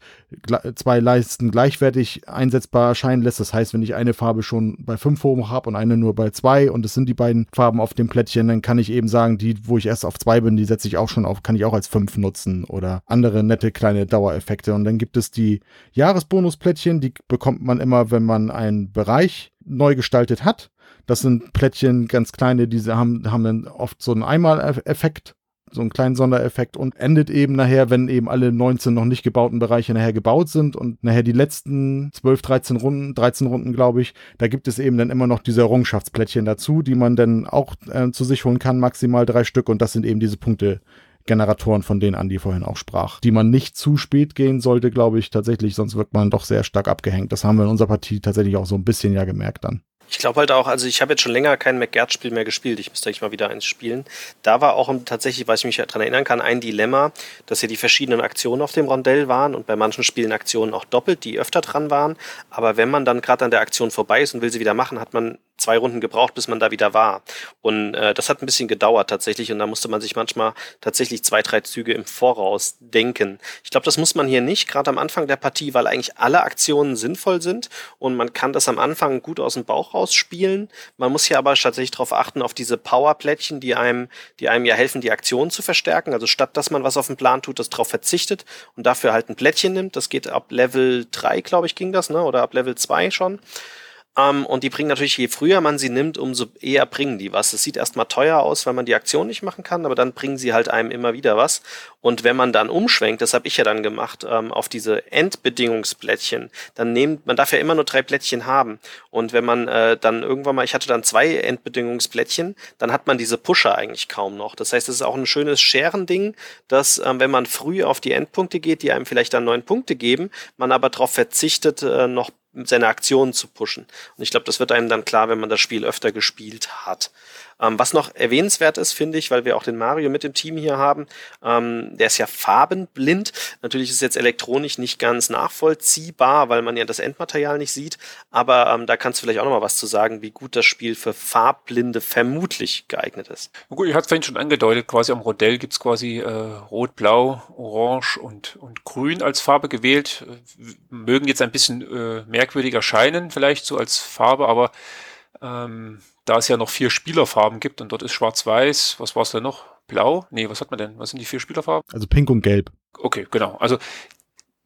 zwei Leisten gleichwertig einsetzbar erscheinen lässt. Das heißt, wenn ich eine Farbe schon bei fünf hoch habe und eine nur bei zwei und es sind die beiden Farben auf dem Plättchen, dann kann ich eben sagen, die, wo ich erst auf zwei bin, die setze ich auch schon auf, kann ich auch als fünf nutzen oder andere nette kleine Dauereffekte. Und dann gibt es die Jahresbonusplättchen, die bekommt man immer, wenn man einen Bereich neu gestaltet hat. Das sind Plättchen ganz kleine, die haben, haben dann oft so einen Einmaleffekt, so einen kleinen Sondereffekt und endet eben nachher, wenn eben alle 19 noch nicht gebauten Bereiche nachher gebaut sind und nachher die letzten 12, 13 Runden, 13 Runden, glaube ich, da gibt es eben dann immer noch diese Errungenschaftsplättchen dazu, die man dann auch äh, zu sich holen kann, maximal drei Stück und das sind eben diese Punkte, Generatoren, von denen Andi vorhin auch sprach, die man nicht zu spät gehen sollte, glaube ich, tatsächlich, sonst wird man doch sehr stark abgehängt. Das haben wir in unserer Partie tatsächlich auch so ein bisschen ja gemerkt dann. Ich glaube halt auch, also ich habe jetzt schon länger kein McGert-Spiel mehr gespielt. Ich müsste eigentlich mal wieder eins spielen. Da war auch tatsächlich, was ich mich daran erinnern kann, ein Dilemma, dass ja die verschiedenen Aktionen auf dem Rondell waren und bei manchen Spielen Aktionen auch doppelt, die öfter dran waren. Aber wenn man dann gerade an der Aktion vorbei ist und will sie wieder machen, hat man zwei Runden gebraucht, bis man da wieder war. Und äh, das hat ein bisschen gedauert tatsächlich und da musste man sich manchmal tatsächlich zwei, drei Züge im Voraus denken. Ich glaube, das muss man hier nicht, gerade am Anfang der Partie, weil eigentlich alle Aktionen sinnvoll sind und man kann das am Anfang gut aus dem Bauch raus spielen. Man muss hier aber tatsächlich darauf achten, auf diese Powerplättchen, die einem, die einem ja helfen, die Aktionen zu verstärken. Also statt dass man was auf dem Plan tut, das darauf verzichtet und dafür halt ein Plättchen nimmt. Das geht ab Level 3, glaube ich, ging das, ne? Oder ab Level 2 schon. Ähm, und die bringen natürlich, je früher man sie nimmt, umso eher bringen die was. Es sieht erstmal teuer aus, weil man die Aktion nicht machen kann, aber dann bringen sie halt einem immer wieder was. Und wenn man dann umschwenkt, das habe ich ja dann gemacht, ähm, auf diese Endbedingungsplättchen, dann nehmt, man darf ja immer nur drei Plättchen haben. Und wenn man äh, dann irgendwann mal, ich hatte dann zwei Endbedingungsplättchen, dann hat man diese Pusher eigentlich kaum noch. Das heißt, es ist auch ein schönes Scherending, dass ähm, wenn man früh auf die Endpunkte geht, die einem vielleicht dann neun Punkte geben, man aber darauf verzichtet, äh, noch seine Aktionen zu pushen. Und ich glaube, das wird einem dann klar, wenn man das Spiel öfter gespielt hat. Ähm, was noch erwähnenswert ist, finde ich, weil wir auch den Mario mit dem Team hier haben, ähm, der ist ja farbenblind. Natürlich ist es jetzt elektronisch nicht ganz nachvollziehbar, weil man ja das Endmaterial nicht sieht. Aber ähm, da kannst du vielleicht auch noch mal was zu sagen, wie gut das Spiel für Farbblinde vermutlich geeignet ist. Gut, ich hatte es vorhin schon angedeutet, quasi am Rodell gibt's quasi äh, Rot, Blau, Orange und, und Grün als Farbe gewählt. Mögen jetzt ein bisschen äh, merkwürdig erscheinen, vielleicht so als Farbe, aber ähm, da es ja noch vier Spielerfarben gibt und dort ist schwarz-weiß, was war es denn noch? Blau? Nee, was hat man denn? Was sind die vier Spielerfarben? Also pink und gelb. Okay, genau. Also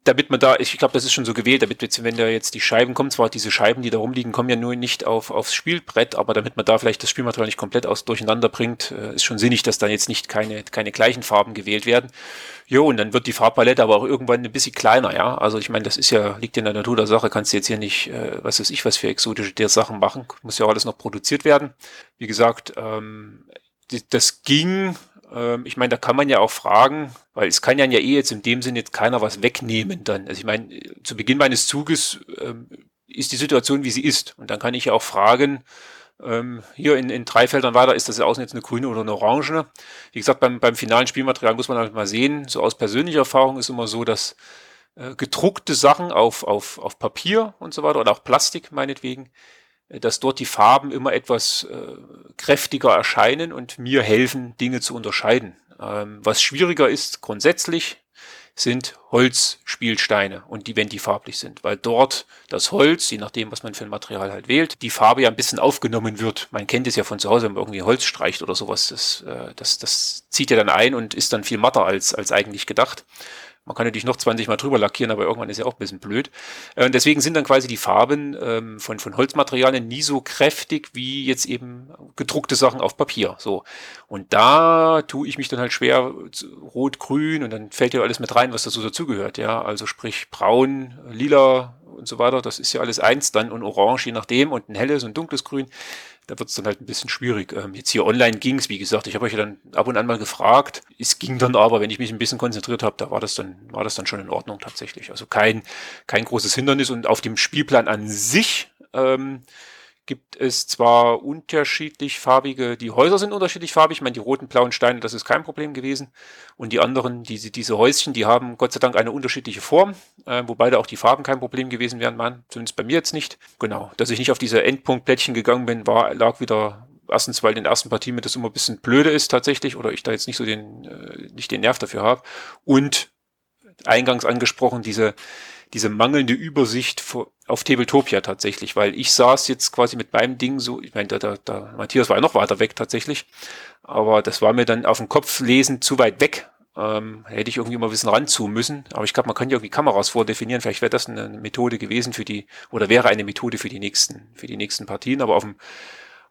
damit man da, ich glaube, das ist schon so gewählt, damit jetzt, wenn da jetzt die Scheiben kommen, zwar diese Scheiben, die da rumliegen, kommen ja nur nicht auf, aufs Spielbrett, aber damit man da vielleicht das Spielmaterial nicht komplett aus durcheinander bringt, äh, ist schon sinnig, dass da jetzt nicht keine, keine gleichen Farben gewählt werden. Jo, und dann wird die Farbpalette aber auch irgendwann ein bisschen kleiner, ja. Also ich meine, das ist ja, liegt in der Natur der Sache, kannst du jetzt hier nicht, äh, was weiß ich, was für exotische der Sachen machen, muss ja auch alles noch produziert werden. Wie gesagt, ähm, das ging ähm, ich meine, da kann man ja auch fragen, weil es kann ja eh jetzt in dem Sinne jetzt keiner was wegnehmen dann. Also ich meine, zu Beginn meines Zuges ähm, ist die Situation, wie sie ist. Und dann kann ich ja auch fragen, ähm, hier in, in drei Feldern weiter, ist das außen jetzt eine grüne oder eine orange? Wie gesagt, beim, beim finalen Spielmaterial muss man halt mal sehen, so aus persönlicher Erfahrung ist immer so, dass äh, gedruckte Sachen auf, auf, auf Papier und so weiter oder auch Plastik meinetwegen, dass dort die Farben immer etwas äh, kräftiger erscheinen und mir helfen, Dinge zu unterscheiden. Ähm, was schwieriger ist grundsätzlich, sind Holzspielsteine und die, wenn die farblich sind, weil dort das Holz, je nachdem, was man für ein Material halt wählt, die Farbe ja ein bisschen aufgenommen wird. Man kennt es ja von zu Hause, wenn man irgendwie Holz streicht oder sowas, das, äh, das, das zieht ja dann ein und ist dann viel matter als, als eigentlich gedacht. Man kann natürlich noch 20 Mal drüber lackieren, aber irgendwann ist ja auch ein bisschen blöd. Äh, deswegen sind dann quasi die Farben ähm, von, von Holzmaterialien nie so kräftig wie jetzt eben gedruckte Sachen auf Papier. So. Und da tue ich mich dann halt schwer, rot, grün, und dann fällt ja alles mit rein, was dazu dazugehört. Ja, also sprich braun, lila und so weiter. Das ist ja alles eins dann und orange, je nachdem, und ein helles und dunkles Grün da wird es dann halt ein bisschen schwierig. Ähm, jetzt hier online ging es, wie gesagt, ich habe euch ja dann ab und an mal gefragt. Es ging dann aber, wenn ich mich ein bisschen konzentriert habe, da war das dann, war das dann schon in Ordnung tatsächlich. Also kein, kein großes Hindernis und auf dem Spielplan an sich ähm, gibt es zwar unterschiedlich farbige, die Häuser sind unterschiedlich farbig, ich meine, die roten, blauen Steine, das ist kein Problem gewesen. Und die anderen, diese, diese Häuschen, die haben Gott sei Dank eine unterschiedliche Form, äh, wobei da auch die Farben kein Problem gewesen wären, man, zumindest bei mir jetzt nicht. Genau, dass ich nicht auf diese Endpunktplättchen gegangen bin, war, lag wieder erstens, weil in den ersten Partien mir das immer ein bisschen blöde ist tatsächlich, oder ich da jetzt nicht so den, äh, nicht den Nerv dafür habe. Und eingangs angesprochen, diese, diese mangelnde Übersicht auf Tabletopia tatsächlich, weil ich saß jetzt quasi mit meinem Ding so, ich meine, der, der, der Matthias war ja noch weiter weg tatsächlich, aber das war mir dann auf dem Kopf lesen zu weit weg. Ähm, hätte ich irgendwie mal ein bisschen ranzoomen müssen. Aber ich glaube, man kann ja irgendwie Kameras vordefinieren. Vielleicht wäre das eine Methode gewesen für die, oder wäre eine Methode für die nächsten, für die nächsten Partien. Aber auf dem,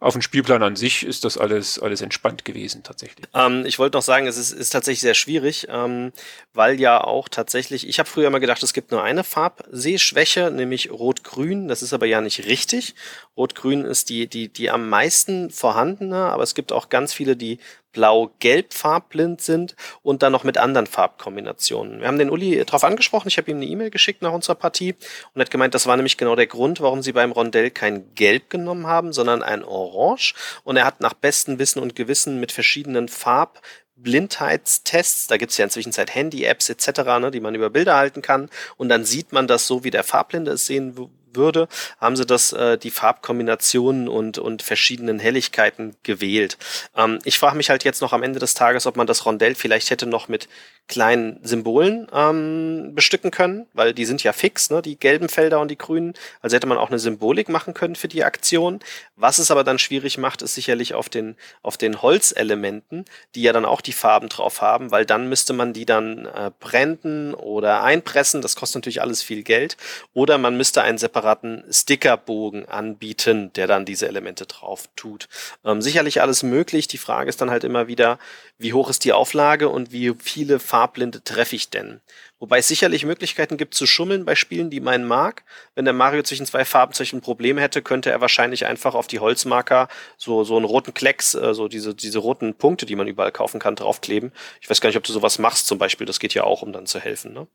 auf dem Spielplan an sich ist das alles, alles entspannt gewesen tatsächlich. Ähm, ich wollte noch sagen, es ist, ist tatsächlich sehr schwierig, ähm, weil ja auch tatsächlich, ich habe früher immer gedacht, es gibt nur eine Farbsehschwäche, nämlich Rot-Grün. Das ist aber ja nicht richtig. Rot-Grün ist die, die, die am meisten vorhandene, aber es gibt auch ganz viele, die blau-gelb farbblind sind und dann noch mit anderen Farbkombinationen. Wir haben den Uli darauf angesprochen, ich habe ihm eine E-Mail geschickt nach unserer Partie und hat gemeint, das war nämlich genau der Grund, warum sie beim Rondell kein Gelb genommen haben, sondern ein Orange. Und er hat nach bestem Wissen und Gewissen mit verschiedenen Farb Blindheitstests, da gibt es ja inzwischen Zeit Handy-Apps etc., ne, die man über Bilder halten kann und dann sieht man das so, wie der Farbblinde es sehen würde, haben sie das äh, die Farbkombinationen und und verschiedenen Helligkeiten gewählt. Ähm, ich frage mich halt jetzt noch am Ende des Tages, ob man das Rondell vielleicht hätte noch mit kleinen Symbolen ähm, bestücken können, weil die sind ja fix, ne, die gelben Felder und die grünen. Also hätte man auch eine Symbolik machen können für die Aktion. Was es aber dann schwierig macht, ist sicherlich auf den auf den Holzelementen, die ja dann auch die Farben drauf haben, weil dann müsste man die dann äh, brenden oder einpressen. Das kostet natürlich alles viel Geld. Oder man müsste einen separaten Stickerbogen anbieten, der dann diese Elemente drauf tut. Ähm, sicherlich alles möglich. Die Frage ist dann halt immer wieder, wie hoch ist die Auflage und wie viele Farbblinde treffe ich denn? Wobei es sicherlich Möglichkeiten gibt zu schummeln bei Spielen, die man mag. Wenn der Mario zwischen zwei Farben ein Problem hätte, könnte er wahrscheinlich einfach auf die Holzmarker so, so einen roten Klecks, äh, so diese, diese roten Punkte, die man überall kaufen kann, draufkleben. Ich weiß gar nicht, ob du sowas machst zum Beispiel. Das geht ja auch, um dann zu helfen, ne?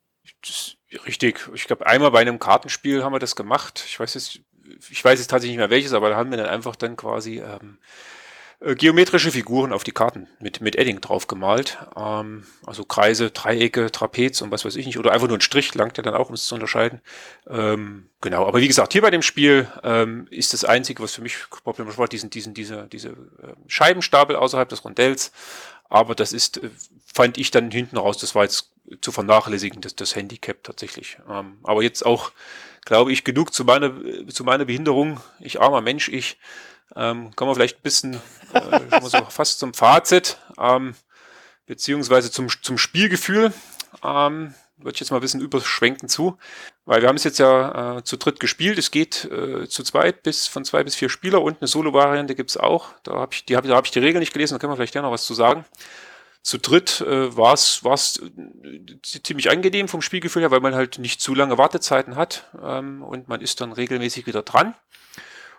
Richtig. Ich glaube, einmal bei einem Kartenspiel haben wir das gemacht. Ich weiß jetzt, ich weiß jetzt tatsächlich nicht mehr welches, aber da haben wir dann einfach dann quasi ähm, äh, geometrische Figuren auf die Karten mit, mit Edding drauf gemalt. Ähm, also Kreise, Dreiecke, Trapez und was weiß ich nicht. Oder einfach nur ein Strich langt ja dann auch, um es zu unterscheiden. Ähm, genau, aber wie gesagt, hier bei dem Spiel ähm, ist das Einzige, was für mich problematisch war, diesen, diesen, diese, diese äh, Scheibenstapel außerhalb des Rondells. Aber das ist, äh, fand ich dann hinten raus, das war jetzt zu vernachlässigen, das, das Handicap tatsächlich. Ähm, aber jetzt auch, glaube ich, genug zu meiner, zu meiner Behinderung. Ich armer Mensch, ich. Ähm, kommen wir vielleicht ein bisschen äh, so fast zum Fazit, ähm, beziehungsweise zum, zum Spielgefühl. Ähm, würde ich jetzt mal ein bisschen überschwenken zu, weil wir haben es jetzt ja äh, zu dritt gespielt. Es geht äh, zu zweit bis von zwei bis vier Spieler und eine Solo-Variante gibt's auch. Da habe ich, die hab, da hab ich die Regeln nicht gelesen, da können wir vielleicht ja noch was zu sagen. Zu dritt äh, war es äh, ziemlich angenehm vom Spielgefühl her, weil man halt nicht zu lange Wartezeiten hat ähm, und man ist dann regelmäßig wieder dran.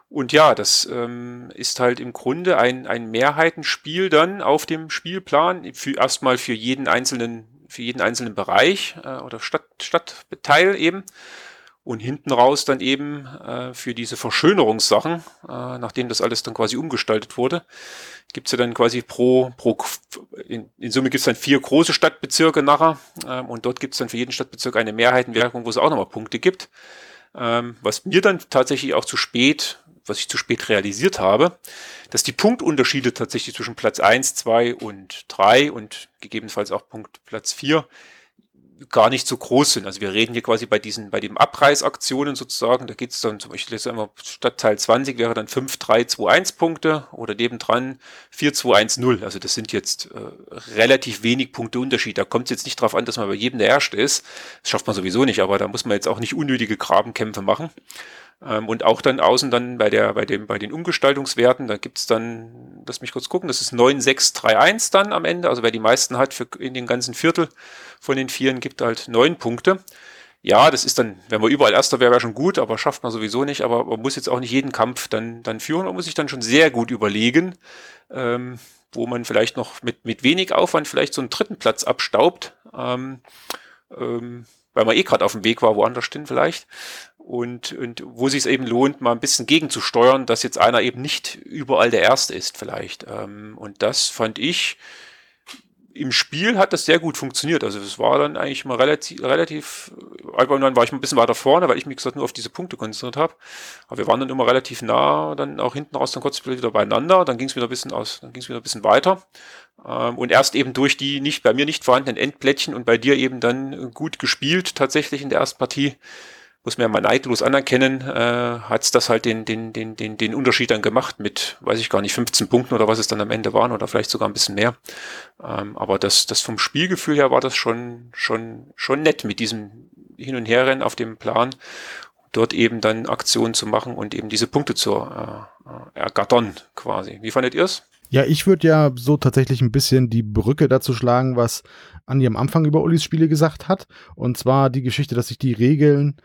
Und ja, das ähm, ist halt im Grunde ein, ein Mehrheitenspiel dann auf dem Spielplan, für, erstmal für jeden einzelnen für jeden einzelnen Bereich äh, oder Stadt, Stadtteil eben. Und hinten raus dann eben äh, für diese Verschönerungssachen, äh, nachdem das alles dann quasi umgestaltet wurde, gibt's ja dann quasi pro, pro in, in Summe gibt's dann vier große Stadtbezirke nachher. Ähm, und dort gibt's dann für jeden Stadtbezirk eine Mehrheitenwirkung, wo es auch nochmal Punkte gibt. Ähm, was mir dann tatsächlich auch zu spät was ich zu spät realisiert habe, dass die Punktunterschiede tatsächlich zwischen Platz 1, 2 und 3 und gegebenenfalls auch Punkt Platz 4 gar nicht so groß sind. Also wir reden hier quasi bei diesen, bei den Abreißaktionen sozusagen, da geht es dann zum Beispiel jetzt einmal Stadtteil 20 wäre dann 5, 3, 2, 1 Punkte oder nebendran 4, 2, 1, 0. Also das sind jetzt äh, relativ wenig Punkte Unterschied. Da kommt es jetzt nicht darauf an, dass man bei jedem der Erste ist. Das schafft man sowieso nicht, aber da muss man jetzt auch nicht unnötige Grabenkämpfe machen. Ähm, und auch dann außen dann bei der, bei dem, bei den Umgestaltungswerten, da gibt's dann, lass mich kurz gucken, das ist 9631 dann am Ende. Also wer die meisten hat für in den ganzen Viertel von den Vieren gibt halt neun Punkte. Ja, das ist dann, wenn man überall Erster wäre, wäre schon gut, aber schafft man sowieso nicht. Aber man muss jetzt auch nicht jeden Kampf dann, dann führen. Man muss sich dann schon sehr gut überlegen, ähm, wo man vielleicht noch mit, mit wenig Aufwand vielleicht so einen dritten Platz abstaubt. Ähm, ähm, weil man eh gerade auf dem Weg war, woanders hin vielleicht und, und wo sich es eben lohnt, mal ein bisschen gegenzusteuern, dass jetzt einer eben nicht überall der Erste ist vielleicht. Ähm, und das fand ich, im Spiel hat das sehr gut funktioniert. Also es war dann eigentlich mal relativ, relativ, aber dann war ich ein bisschen weiter vorne, weil ich mich gesagt nur auf diese Punkte konzentriert habe. Aber wir waren dann immer relativ nah, dann auch hinten raus dann kurz wieder beieinander. Dann ging es wieder ein bisschen aus, dann ging es wieder ein bisschen weiter. Ähm, und erst eben durch die nicht bei mir nicht vorhandenen Endplättchen und bei dir eben dann gut gespielt tatsächlich in der ersten Partie muss man ja mal neidlos anerkennen, äh, hat das halt den, den, den, den, den Unterschied dann gemacht mit, weiß ich gar nicht, 15 Punkten oder was es dann am Ende waren oder vielleicht sogar ein bisschen mehr. Ähm, aber das, das vom Spielgefühl her war das schon, schon, schon nett mit diesem Hin- und Herrennen auf dem Plan, dort eben dann Aktionen zu machen und eben diese Punkte zu äh, ergattern quasi. Wie fandet ihr es? Ja, ich würde ja so tatsächlich ein bisschen die Brücke dazu schlagen, was Andi am Anfang über Ulis Spiele gesagt hat. Und zwar die Geschichte, dass sich die Regeln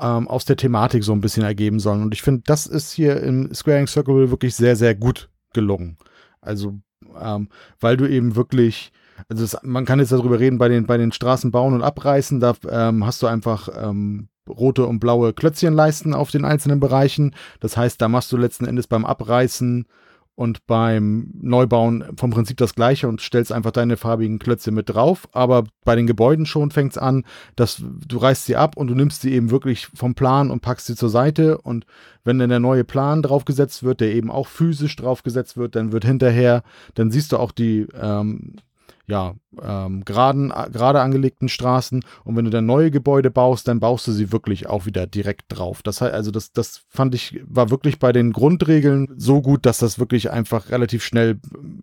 ähm, aus der Thematik so ein bisschen ergeben sollen. Und ich finde, das ist hier im Squaring Circle wirklich sehr, sehr gut gelungen. Also ähm, weil du eben wirklich, also das, man kann jetzt darüber reden, bei den, bei den Straßen bauen und abreißen, da ähm, hast du einfach ähm, rote und blaue Klötzchenleisten auf den einzelnen Bereichen. Das heißt, da machst du letzten Endes beim Abreißen und beim Neubauen vom Prinzip das gleiche und stellst einfach deine farbigen Klötze mit drauf. Aber bei den Gebäuden schon fängt es an, dass du reißt sie ab und du nimmst sie eben wirklich vom Plan und packst sie zur Seite. Und wenn dann der neue Plan draufgesetzt wird, der eben auch physisch draufgesetzt wird, dann wird hinterher, dann siehst du auch die, ähm, ja, ähm, geraden, gerade angelegten Straßen. Und wenn du dann neue Gebäude baust, dann baust du sie wirklich auch wieder direkt drauf. Das heißt, also das, das fand ich, war wirklich bei den Grundregeln so gut, dass das wirklich einfach relativ schnell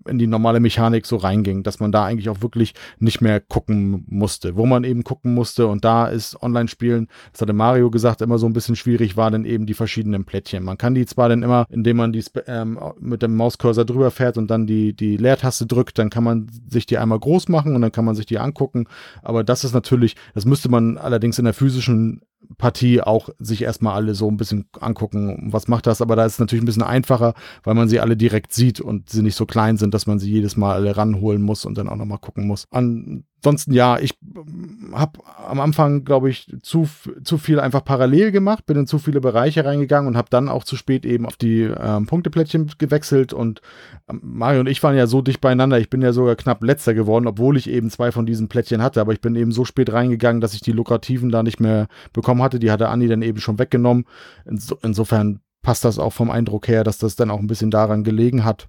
in die normale Mechanik so reinging, dass man da eigentlich auch wirklich nicht mehr gucken musste. Wo man eben gucken musste, und da ist Online-Spielen, das hatte Mario gesagt, immer so ein bisschen schwierig war, dann eben die verschiedenen Plättchen. Man kann die zwar dann immer, indem man die ähm, mit dem Mauscursor drüber fährt und dann die, die Leertaste drückt, dann kann man sich die einmal groß machen und dann kann man sich die angucken. Aber das ist natürlich, das müsste man allerdings in der physischen Partie auch sich erstmal alle so ein bisschen angucken, was macht das. Aber da ist es natürlich ein bisschen einfacher, weil man sie alle direkt sieht und sie nicht so klein sind, dass man sie jedes Mal alle ranholen muss und dann auch nochmal gucken muss. Ansonsten, ja, ich habe am Anfang, glaube ich, zu, zu viel einfach parallel gemacht, bin in zu viele Bereiche reingegangen und habe dann auch zu spät eben auf die ähm, Punkteplättchen gewechselt. Und ähm, Mario und ich waren ja so dicht beieinander. Ich bin ja sogar knapp letzter geworden, obwohl ich eben zwei von diesen Plättchen hatte. Aber ich bin eben so spät reingegangen, dass ich die lukrativen da nicht mehr bekommen bekommen hatte. Die hatte Anni dann eben schon weggenommen. Inso insofern passt das auch vom Eindruck her, dass das dann auch ein bisschen daran gelegen hat,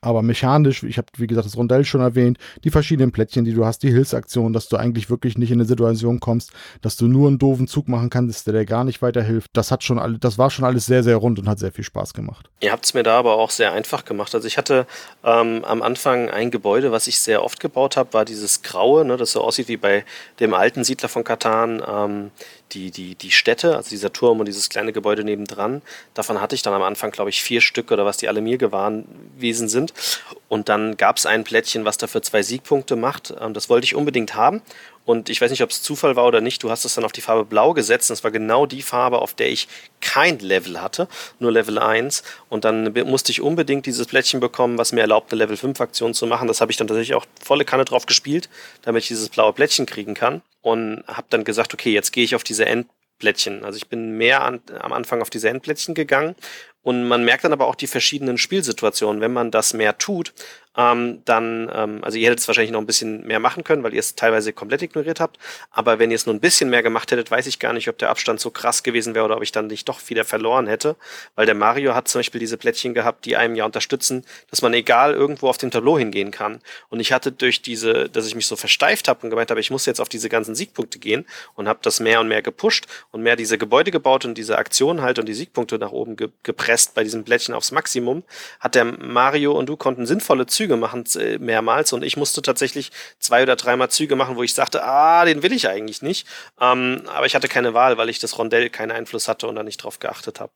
aber mechanisch, ich habe wie gesagt das Rondell schon erwähnt, die verschiedenen Plättchen, die du hast, die Hilfsaktion, dass du eigentlich wirklich nicht in eine Situation kommst, dass du nur einen doofen Zug machen kannst, der dir gar nicht weiterhilft. Das hat schon alle, das war schon alles sehr, sehr rund und hat sehr viel Spaß gemacht. Ihr habt es mir da aber auch sehr einfach gemacht. Also ich hatte ähm, am Anfang ein Gebäude, was ich sehr oft gebaut habe, war dieses Graue, ne, das so aussieht wie bei dem alten Siedler von Katan. Ähm, die, die, die Städte, also dieser Turm und dieses kleine Gebäude nebendran, davon hatte ich dann am Anfang, glaube ich, vier Stück oder was die alle mir gewesen sind. Und dann gab es ein Plättchen, was dafür zwei Siegpunkte macht. Ähm, das wollte ich unbedingt haben. Und ich weiß nicht, ob es Zufall war oder nicht. Du hast es dann auf die Farbe Blau gesetzt. Und es war genau die Farbe, auf der ich kein Level hatte, nur Level 1. Und dann musste ich unbedingt dieses Plättchen bekommen, was mir erlaubt, eine Level 5 Aktion zu machen. Das habe ich dann tatsächlich auch volle Kanne drauf gespielt, damit ich dieses blaue Plättchen kriegen kann. Und habe dann gesagt, okay, jetzt gehe ich auf diese Endplättchen. Also ich bin mehr an, am Anfang auf diese Endplättchen gegangen und man merkt dann aber auch die verschiedenen Spielsituationen. Wenn man das mehr tut, ähm, dann, ähm, also ihr hättet es wahrscheinlich noch ein bisschen mehr machen können, weil ihr es teilweise komplett ignoriert habt. Aber wenn ihr es nur ein bisschen mehr gemacht hättet, weiß ich gar nicht, ob der Abstand so krass gewesen wäre oder ob ich dann nicht doch wieder verloren hätte. Weil der Mario hat zum Beispiel diese Plättchen gehabt, die einem ja unterstützen, dass man egal irgendwo auf dem Tableau hingehen kann. Und ich hatte durch diese, dass ich mich so versteift habe und gemeint habe, ich muss jetzt auf diese ganzen Siegpunkte gehen und habe das mehr und mehr gepusht und mehr diese Gebäude gebaut und diese Aktionen halt und die Siegpunkte nach oben ge gepresst bei diesem Plättchen aufs Maximum, hat der Mario und du konnten sinnvolle Züge machen äh, mehrmals und ich musste tatsächlich zwei oder dreimal Züge machen, wo ich sagte, ah, den will ich eigentlich nicht. Ähm, aber ich hatte keine Wahl, weil ich das Rondell keinen Einfluss hatte und da nicht drauf geachtet habe.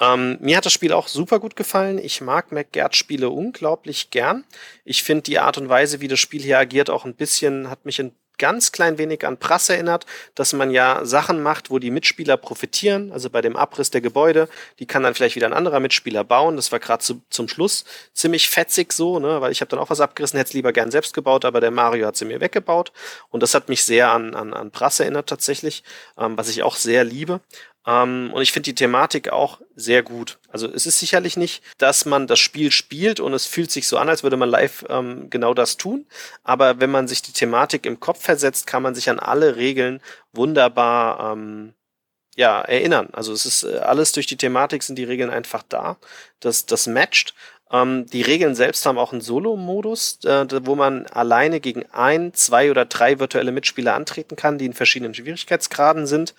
Ähm, mir hat das Spiel auch super gut gefallen. Ich mag McGert-Spiele unglaublich gern. Ich finde die Art und Weise, wie das Spiel hier agiert, auch ein bisschen, hat mich ein ganz klein wenig an Prass erinnert, dass man ja Sachen macht, wo die Mitspieler profitieren. Also bei dem Abriss der Gebäude, die kann dann vielleicht wieder ein anderer Mitspieler bauen. Das war gerade zu, zum Schluss ziemlich fetzig so, ne? weil ich habe dann auch was abgerissen, hätte es lieber gern selbst gebaut, aber der Mario hat sie mir weggebaut. Und das hat mich sehr an, an, an Prass erinnert tatsächlich, ähm, was ich auch sehr liebe. Ähm, und ich finde die Thematik auch sehr gut. Also es ist sicherlich nicht, dass man das Spiel spielt und es fühlt sich so an, als würde man live ähm, genau das tun. Aber wenn man sich die Thematik im Kopf versetzt, kann man sich an alle Regeln wunderbar ähm, ja, erinnern. Also es ist äh, alles durch die Thematik sind die Regeln einfach da. Das, das matcht. Ähm, die Regeln selbst haben auch einen Solo-Modus, äh, wo man alleine gegen ein, zwei oder drei virtuelle Mitspieler antreten kann, die in verschiedenen Schwierigkeitsgraden sind.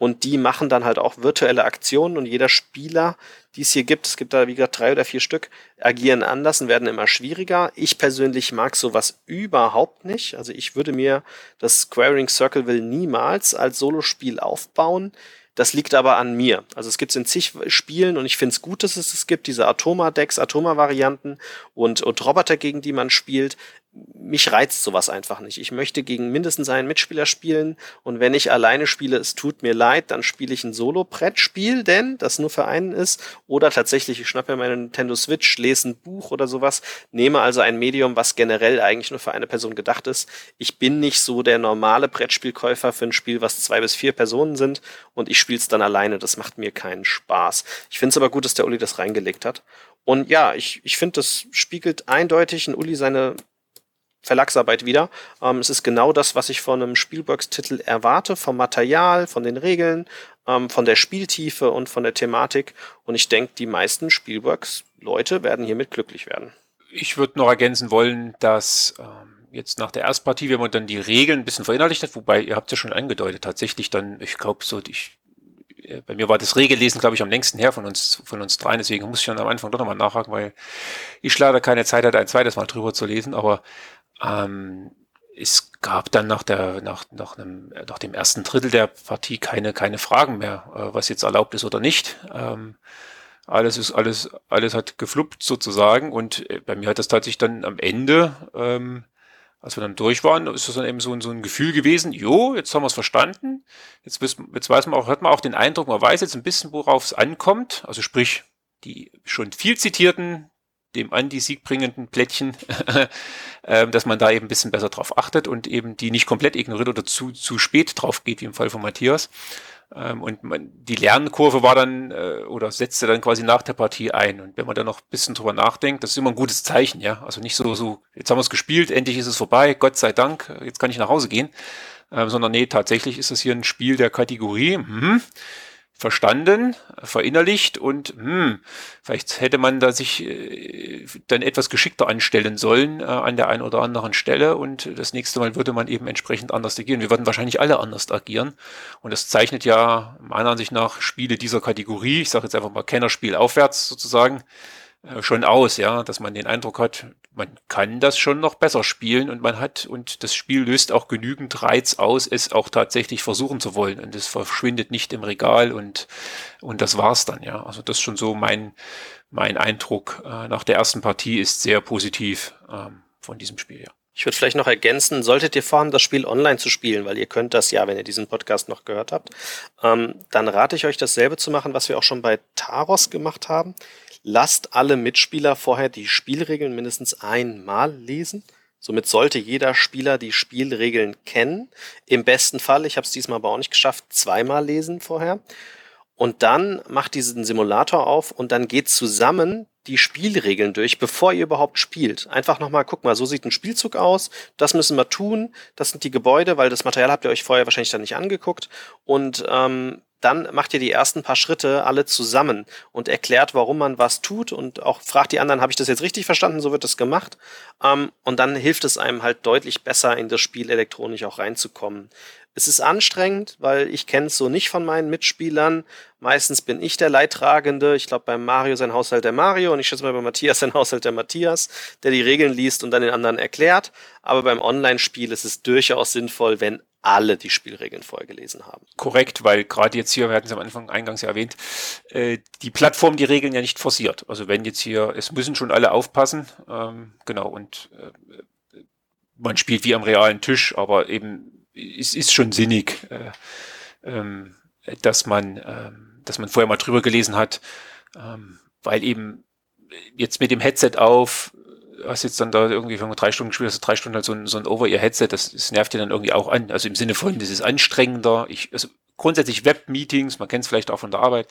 Und die machen dann halt auch virtuelle Aktionen und jeder Spieler, die es hier gibt, es gibt da wie gesagt drei oder vier Stück, agieren anders und werden immer schwieriger. Ich persönlich mag sowas überhaupt nicht. Also ich würde mir das Squaring Circle will niemals als Solospiel aufbauen. Das liegt aber an mir. Also es gibt es in zig Spielen und ich finde es gut, dass es es gibt, diese Atoma-Decks, Atoma-Varianten und, und Roboter, gegen die man spielt. Mich reizt sowas einfach nicht. Ich möchte gegen mindestens einen Mitspieler spielen und wenn ich alleine spiele, es tut mir leid, dann spiele ich ein Solo-Brettspiel, denn das nur für einen ist. Oder tatsächlich, ich schnappe mir meine Nintendo Switch, lese ein Buch oder sowas, nehme also ein Medium, was generell eigentlich nur für eine Person gedacht ist. Ich bin nicht so der normale Brettspielkäufer für ein Spiel, was zwei bis vier Personen sind und ich spiele es dann alleine. Das macht mir keinen Spaß. Ich finde es aber gut, dass der Uli das reingelegt hat. Und ja, ich, ich finde, das spiegelt eindeutig in Uli seine Verlagsarbeit wieder. Ähm, es ist genau das, was ich von einem Spielworks-Titel erwarte, vom Material, von den Regeln, ähm, von der Spieltiefe und von der Thematik. Und ich denke, die meisten Spielworks-Leute werden hiermit glücklich werden. Ich würde noch ergänzen wollen, dass ähm, jetzt nach der Erstpartie, wenn man dann die Regeln ein bisschen verinnerlicht hat, wobei ihr habt ja schon angedeutet, tatsächlich dann, ich glaube, so, ich, äh, bei mir war das Regellesen, glaube ich, am längsten her von uns, von uns dreien, deswegen muss ich dann am Anfang doch nochmal nachhaken, weil ich leider keine Zeit hatte, ein zweites Mal drüber zu lesen, aber ähm, es gab dann nach der, nach, nach, einem, nach dem ersten Drittel der Partie keine, keine Fragen mehr, äh, was jetzt erlaubt ist oder nicht. Ähm, alles ist, alles, alles hat gefluppt sozusagen und äh, bei mir hat das tatsächlich dann am Ende, ähm, als wir dann durch waren, ist das dann eben so, so ein Gefühl gewesen, jo, jetzt haben wir es verstanden, jetzt, jetzt weiß man auch, hat man auch den Eindruck, man weiß jetzt ein bisschen, worauf es ankommt, also sprich, die schon viel zitierten dem anti-siegbringenden Plättchen, ähm, dass man da eben ein bisschen besser drauf achtet und eben die nicht komplett ignoriert oder zu, zu spät drauf geht, wie im Fall von Matthias. Ähm, und man, die Lernkurve war dann äh, oder setzte dann quasi nach der Partie ein. Und wenn man da noch ein bisschen drüber nachdenkt, das ist immer ein gutes Zeichen, ja. Also nicht so, so, jetzt haben wir es gespielt, endlich ist es vorbei, Gott sei Dank, jetzt kann ich nach Hause gehen. Ähm, sondern nee, tatsächlich ist es hier ein Spiel der Kategorie. Mhm verstanden, verinnerlicht und hm, vielleicht hätte man da sich äh, dann etwas geschickter anstellen sollen äh, an der einen oder anderen Stelle und das nächste Mal würde man eben entsprechend anders agieren. Wir würden wahrscheinlich alle anders agieren und das zeichnet ja meiner Ansicht nach Spiele dieser Kategorie, ich sage jetzt einfach mal Kennerspiel aufwärts sozusagen, äh, schon aus, ja, dass man den Eindruck hat, man kann das schon noch besser spielen und man hat, und das Spiel löst auch genügend Reiz aus, es auch tatsächlich versuchen zu wollen und es verschwindet nicht im Regal und, und das war's dann, ja. Also das ist schon so mein, mein Eindruck äh, nach der ersten Partie ist sehr positiv ähm, von diesem Spiel, ja. Ich würde vielleicht noch ergänzen, solltet ihr vorhaben, das Spiel online zu spielen, weil ihr könnt das ja, wenn ihr diesen Podcast noch gehört habt, ähm, dann rate ich euch dasselbe zu machen, was wir auch schon bei Taros gemacht haben lasst alle Mitspieler vorher die Spielregeln mindestens einmal lesen. Somit sollte jeder Spieler die Spielregeln kennen. Im besten Fall, ich habe es diesmal aber auch nicht geschafft, zweimal lesen vorher. Und dann macht diesen Simulator auf und dann geht zusammen die Spielregeln durch, bevor ihr überhaupt spielt. Einfach nochmal, guck mal, so sieht ein Spielzug aus, das müssen wir tun, das sind die Gebäude, weil das Material habt ihr euch vorher wahrscheinlich dann nicht angeguckt. Und ähm, dann macht ihr die ersten paar Schritte alle zusammen und erklärt, warum man was tut und auch fragt die anderen, habe ich das jetzt richtig verstanden, so wird das gemacht. Ähm, und dann hilft es einem halt deutlich besser in das Spiel elektronisch auch reinzukommen. Es ist anstrengend, weil ich kenne es so nicht von meinen Mitspielern. Meistens bin ich der Leidtragende. Ich glaube, bei Mario sein Haushalt der Mario und ich schätze mal bei Matthias sein Haushalt der Matthias, der die Regeln liest und dann den anderen erklärt. Aber beim Online-Spiel ist es durchaus sinnvoll, wenn alle die Spielregeln vorher gelesen haben. Korrekt, weil gerade jetzt hier, wir hatten es am Anfang eingangs ja erwähnt, äh, die Plattform die Regeln ja nicht forciert. Also wenn jetzt hier, es müssen schon alle aufpassen, ähm, genau, und äh, man spielt wie am realen Tisch, aber eben es ist schon sinnig, äh, ähm, dass man, äh, dass man vorher mal drüber gelesen hat, ähm, weil eben jetzt mit dem Headset auf hast jetzt dann da irgendwie, man drei Stunden gespielt hast, drei Stunden halt so ein, so ein Over-Ear-Headset, das, das nervt dir dann irgendwie auch an. Also im Sinne von, das ist anstrengender. Ich, also grundsätzlich Web-Meetings, man kennt es vielleicht auch von der Arbeit,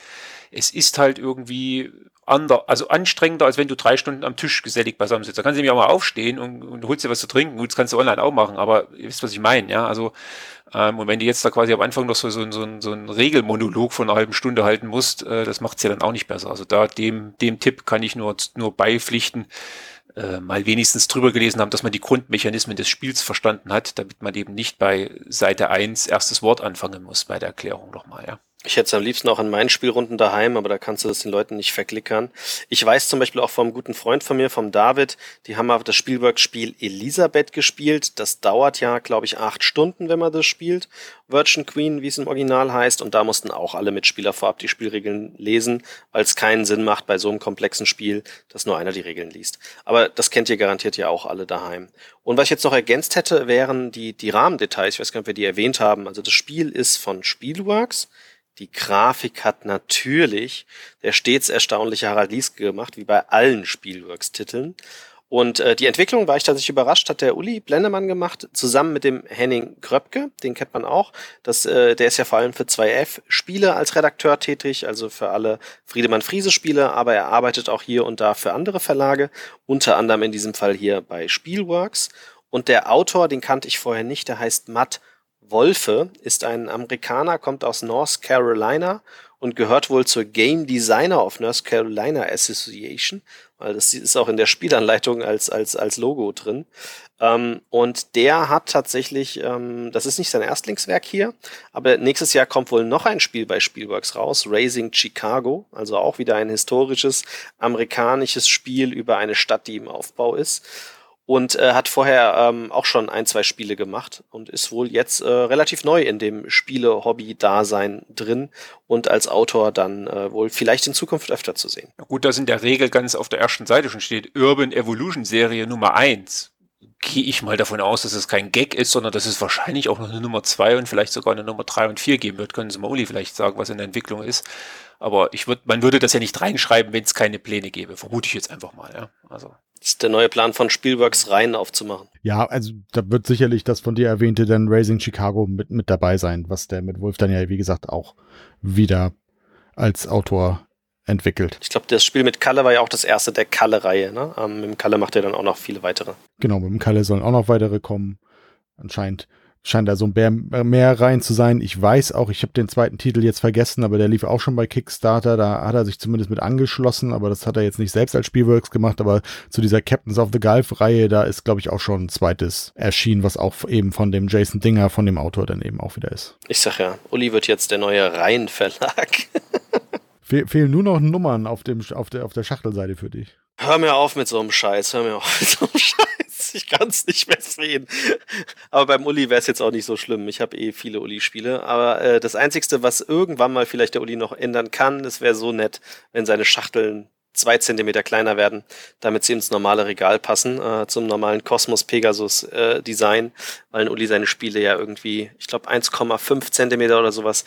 es ist halt irgendwie ander, also anstrengender, als wenn du drei Stunden am Tisch gesellig beisammen sitzt. Da kannst du nämlich auch mal aufstehen und, und holst dir was zu trinken. Gut, das kannst du online auch machen, aber ihr wisst, was ich meine, ja. Also, ähm, und wenn du jetzt da quasi am Anfang noch so, so, so, so einen Regelmonolog von einer halben Stunde halten musst, äh, das macht's ja dann auch nicht besser. Also da dem, dem Tipp kann ich nur, nur beipflichten äh, mal wenigstens drüber gelesen haben, dass man die Grundmechanismen des Spiels verstanden hat, damit man eben nicht bei Seite 1 erstes Wort anfangen muss bei der Erklärung nochmal, ja. Ich hätte es am liebsten auch in meinen Spielrunden daheim, aber da kannst du das den Leuten nicht verklickern. Ich weiß zum Beispiel auch vom guten Freund von mir, vom David, die haben auf das Spielworks-Spiel Elisabeth gespielt. Das dauert ja, glaube ich, acht Stunden, wenn man das spielt. Virgin Queen, wie es im Original heißt. Und da mussten auch alle Mitspieler vorab die Spielregeln lesen, weil es keinen Sinn macht bei so einem komplexen Spiel, dass nur einer die Regeln liest. Aber das kennt ihr garantiert ja auch alle daheim. Und was ich jetzt noch ergänzt hätte, wären die, die Rahmendetails. Ich weiß gar nicht, ob wir die erwähnt haben. Also das Spiel ist von Spielworks die Grafik hat natürlich der stets erstaunliche Harald Lieske gemacht, wie bei allen Spielworks-Titeln. Und äh, die Entwicklung war ich tatsächlich überrascht, hat der Uli Blendemann gemacht, zusammen mit dem Henning Kröpke, den kennt man auch. Das, äh, der ist ja vor allem für 2F-Spiele als Redakteur tätig, also für alle Friedemann-Friese-Spiele, aber er arbeitet auch hier und da für andere Verlage, unter anderem in diesem Fall hier bei Spielworks. Und der Autor, den kannte ich vorher nicht, der heißt Matt Wolfe ist ein Amerikaner, kommt aus North Carolina und gehört wohl zur Game Designer of North Carolina Association, weil das ist auch in der Spielanleitung als, als, als Logo drin. Ähm, und der hat tatsächlich, ähm, das ist nicht sein Erstlingswerk hier, aber nächstes Jahr kommt wohl noch ein Spiel bei Spielworks raus, Raising Chicago, also auch wieder ein historisches amerikanisches Spiel über eine Stadt, die im Aufbau ist und äh, hat vorher ähm, auch schon ein, zwei Spiele gemacht und ist wohl jetzt äh, relativ neu in dem Spiele-Hobby-Dasein drin und als Autor dann äh, wohl vielleicht in Zukunft öfter zu sehen. Ja gut, dass in der Regel ganz auf der ersten Seite schon steht Urban Evolution Serie Nummer eins gehe ich mal davon aus, dass es kein Gag ist, sondern dass es wahrscheinlich auch noch eine Nummer zwei und vielleicht sogar eine Nummer drei und vier geben wird. Können Sie mal Uli vielleicht sagen, was in der Entwicklung ist. Aber ich würde, man würde das ja nicht reinschreiben, wenn es keine Pläne gäbe. Vermute ich jetzt einfach mal, ja. Also. Das ist der neue Plan von Spielworks rein aufzumachen. Ja, also da wird sicherlich das von dir erwähnte dann Raising Chicago mit, mit dabei sein, was der mit Wolf dann ja, wie gesagt, auch wieder als Autor entwickelt. Ich glaube, das Spiel mit Kalle war ja auch das erste der Kalle-Reihe. Ne? Ähm, mit dem Kalle macht er dann auch noch viele weitere. Genau, mit dem Kalle sollen auch noch weitere kommen. Anscheinend scheint da so ein mehr rein zu sein. Ich weiß auch, ich habe den zweiten Titel jetzt vergessen, aber der lief auch schon bei Kickstarter. Da hat er sich zumindest mit angeschlossen, aber das hat er jetzt nicht selbst als Spielworks gemacht. Aber zu dieser Captains of the Gulf-Reihe, da ist, glaube ich, auch schon ein zweites erschienen, was auch eben von dem Jason Dinger, von dem Autor dann eben auch wieder ist. Ich sag ja, Uli wird jetzt der neue Reihenverlag. Fe fehlen nur noch Nummern auf, dem, auf, der, auf der Schachtelseite für dich. Hör mir auf mit so einem Scheiß, hör mir auf mit so einem Scheiß. Ich kann es nicht mehr sehen. Aber beim Uli wäre es jetzt auch nicht so schlimm. Ich habe eh viele Uli-Spiele. Aber äh, das Einzige, was irgendwann mal vielleicht der Uli noch ändern kann, das wäre so nett, wenn seine Schachteln zwei Zentimeter kleiner werden, damit sie ins normale Regal passen, äh, zum normalen Cosmos Pegasus äh, Design, weil Uli seine Spiele ja irgendwie, ich glaube 1,5 Zentimeter oder sowas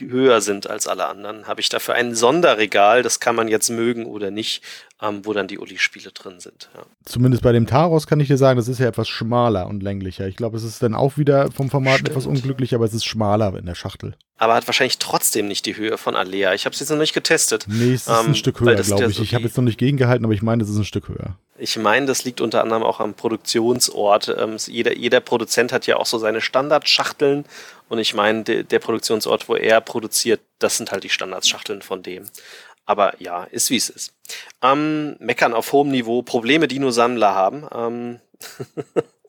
höher sind als alle anderen, habe ich dafür ein Sonderregal, das kann man jetzt mögen oder nicht, ähm, wo dann die Uli-Spiele drin sind. Ja. Zumindest bei dem Taros kann ich dir sagen, das ist ja etwas schmaler und länglicher. Ich glaube, es ist dann auch wieder vom Format Stimmt. etwas unglücklich, aber es ist schmaler in der Schachtel. Aber hat wahrscheinlich trotzdem nicht die Höhe von Alea. Ich habe es jetzt noch nicht getestet. Nee, es ist ähm, ein Stück höher, glaube ich. So ich habe jetzt noch nicht gegengehalten, aber ich meine, es ist ein Stück höher. Ich meine, das liegt unter anderem auch am Produktionsort. Ähm, jeder, jeder Produzent hat ja auch so seine Standardschachteln und ich meine, de, der Produktionsort, wo er produziert, das sind halt die Standardschachteln von dem. Aber ja, ist wie es ist. Ähm, meckern auf hohem Niveau, Probleme, die nur Sammler haben. Ähm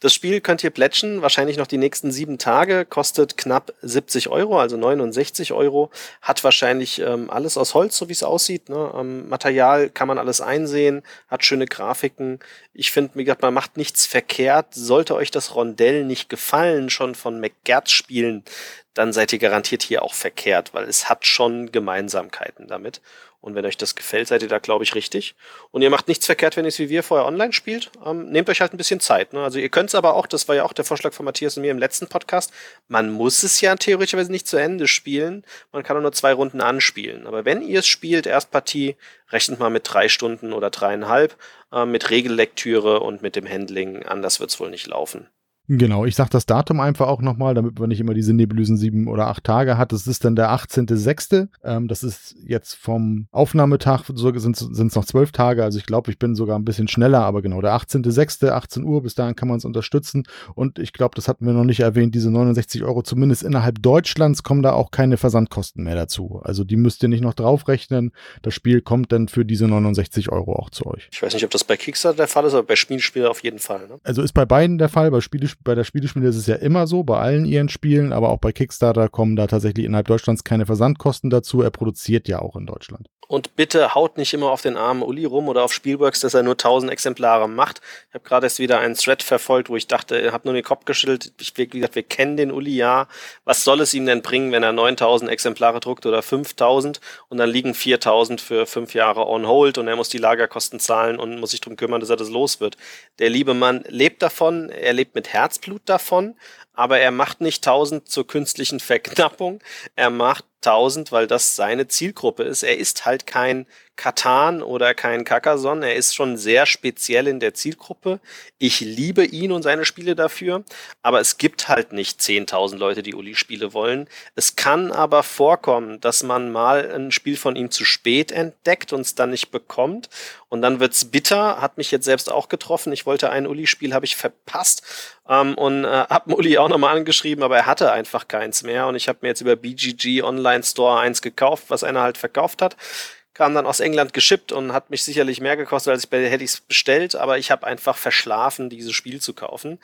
Das Spiel könnt ihr plätschen, wahrscheinlich noch die nächsten sieben Tage, kostet knapp 70 Euro, also 69 Euro, hat wahrscheinlich ähm, alles aus Holz, so wie es aussieht. Ne? Ähm, Material kann man alles einsehen, hat schöne Grafiken. Ich finde, wie gesagt, man macht nichts verkehrt. Sollte euch das Rondell nicht gefallen, schon von McGertz spielen, dann seid ihr garantiert hier auch verkehrt, weil es hat schon Gemeinsamkeiten damit. Und wenn euch das gefällt, seid ihr da, glaube ich, richtig. Und ihr macht nichts verkehrt, wenn ihr es wie wir vorher online spielt. Ähm, nehmt euch halt ein bisschen Zeit. Ne? Also ihr könnt es aber auch, das war ja auch der Vorschlag von Matthias und mir im letzten Podcast, man muss es ja theoretischerweise nicht zu Ende spielen. Man kann auch nur zwei Runden anspielen. Aber wenn ihr es spielt, Erstpartie, rechnet mal mit drei Stunden oder dreieinhalb, äh, mit Regellektüre und mit dem Handling. Anders wird es wohl nicht laufen. Genau, ich sage das Datum einfach auch nochmal, damit man nicht immer diese nebulösen sieben oder acht Tage hat. Das ist dann der 18.06. Ähm, das ist jetzt vom Aufnahmetag, so sind es noch zwölf Tage. Also ich glaube, ich bin sogar ein bisschen schneller, aber genau, der 18.06., 18 Uhr, bis dahin kann man es unterstützen. Und ich glaube, das hatten wir noch nicht erwähnt, diese 69 Euro, zumindest innerhalb Deutschlands kommen da auch keine Versandkosten mehr dazu. Also die müsst ihr nicht noch draufrechnen. Das Spiel kommt dann für diese 69 Euro auch zu euch. Ich weiß nicht, ob das bei Kickstarter der Fall ist, aber bei Spielspiel auf jeden Fall. Ne? Also ist bei beiden der Fall, bei Spielespiel bei der Spieleschmiede ist es ja immer so, bei allen ihren Spielen, aber auch bei Kickstarter kommen da tatsächlich innerhalb Deutschlands keine Versandkosten dazu. Er produziert ja auch in Deutschland. Und bitte haut nicht immer auf den armen Uli rum oder auf Spielworks, dass er nur 1000 Exemplare macht. Ich habe gerade erst wieder einen Thread verfolgt, wo ich dachte, ich habe nur den Kopf geschüttelt. Ich, wie gesagt, wir kennen den Uli ja. Was soll es ihm denn bringen, wenn er 9000 Exemplare druckt oder 5000 und dann liegen 4000 für fünf Jahre on hold und er muss die Lagerkosten zahlen und muss sich darum kümmern, dass er das los wird. Der liebe Mann lebt davon, er lebt mit Herzblut davon, aber er macht nicht 1000 zur künstlichen Verknappung. Er macht 1000, weil das seine Zielgruppe ist. Er ist halt kein Katan oder kein Carcassonne. Er ist schon sehr speziell in der Zielgruppe. Ich liebe ihn und seine Spiele dafür, aber es gibt halt nicht 10.000 Leute, die Uli-Spiele wollen. Es kann aber vorkommen, dass man mal ein Spiel von ihm zu spät entdeckt und es dann nicht bekommt und dann wird's bitter. Hat mich jetzt selbst auch getroffen. Ich wollte ein Uli-Spiel, habe ich verpasst ähm, und äh, habe Uli auch nochmal angeschrieben, aber er hatte einfach keins mehr und ich habe mir jetzt über BGG Online Store eins gekauft, was einer halt verkauft hat kam dann aus England geschippt und hat mich sicherlich mehr gekostet, als ich hätte es bestellt, aber ich habe einfach verschlafen, dieses Spiel zu kaufen.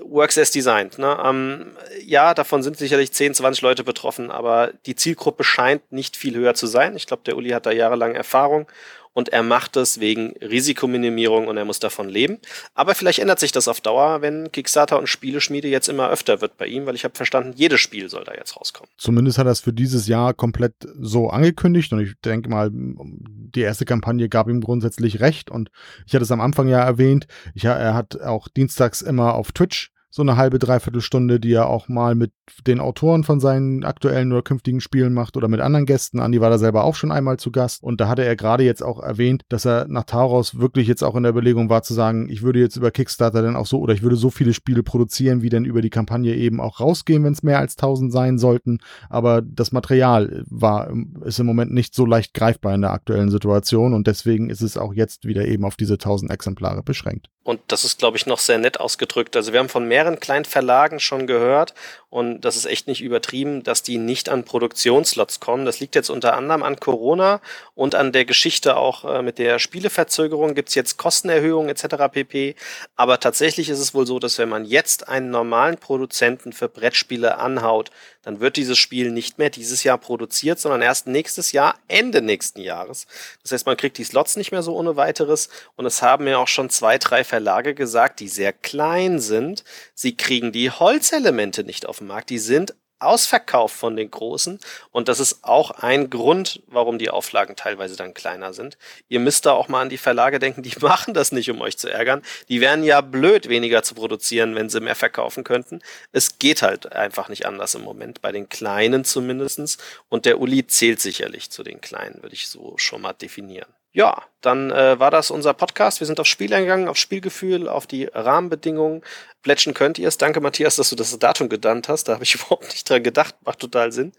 Works as Designed. Ne? Ähm, ja, davon sind sicherlich 10, 20 Leute betroffen, aber die Zielgruppe scheint nicht viel höher zu sein. Ich glaube, der Uli hat da jahrelang Erfahrung und er macht es wegen Risikominimierung und er muss davon leben. Aber vielleicht ändert sich das auf Dauer, wenn Kickstarter und Spieleschmiede jetzt immer öfter wird bei ihm, weil ich habe verstanden, jedes Spiel soll da jetzt rauskommen. Zumindest hat er es für dieses Jahr komplett so angekündigt und ich denke mal, die erste Kampagne gab ihm grundsätzlich recht und ich hatte es am Anfang ja erwähnt, ich, er hat auch dienstags immer auf Twitch so eine halbe, dreiviertel Stunde, die er auch mal mit den Autoren von seinen aktuellen oder künftigen Spielen macht oder mit anderen Gästen. Andi war da selber auch schon einmal zu Gast und da hatte er gerade jetzt auch erwähnt, dass er nach Tauros wirklich jetzt auch in der Überlegung war zu sagen, ich würde jetzt über Kickstarter dann auch so oder ich würde so viele Spiele produzieren, wie denn über die Kampagne eben auch rausgehen, wenn es mehr als 1000 sein sollten. Aber das Material war, ist im Moment nicht so leicht greifbar in der aktuellen Situation und deswegen ist es auch jetzt wieder eben auf diese 1000 Exemplare beschränkt. Und das ist, glaube ich, noch sehr nett ausgedrückt. Also wir haben von mehreren kleinen Verlagen schon gehört und das ist echt nicht übertrieben, dass die nicht an Produktionslots kommen. Das liegt jetzt unter anderem an Corona und an der Geschichte auch äh, mit der Spieleverzögerung. Gibt es jetzt Kostenerhöhungen etc. pp. Aber tatsächlich ist es wohl so, dass wenn man jetzt einen normalen Produzenten für Brettspiele anhaut, dann wird dieses Spiel nicht mehr dieses Jahr produziert, sondern erst nächstes Jahr, Ende nächsten Jahres. Das heißt, man kriegt die Slots nicht mehr so ohne weiteres und es haben ja auch schon zwei, drei Verlage gesagt, die sehr klein sind, sie kriegen die Holzelemente nicht auf Markt. Die sind ausverkauft von den Großen. Und das ist auch ein Grund, warum die Auflagen teilweise dann kleiner sind. Ihr müsst da auch mal an die Verlage denken, die machen das nicht, um euch zu ärgern. Die wären ja blöd, weniger zu produzieren, wenn sie mehr verkaufen könnten. Es geht halt einfach nicht anders im Moment, bei den Kleinen zumindestens. Und der Uli zählt sicherlich zu den Kleinen, würde ich so schon mal definieren. Ja, dann äh, war das unser Podcast. Wir sind aufs Spiel eingegangen, aufs Spielgefühl, auf die Rahmenbedingungen. Plätschen könnt ihr es. Danke, Matthias, dass du das Datum genannt hast. Da habe ich überhaupt nicht dran gedacht. Macht total Sinn.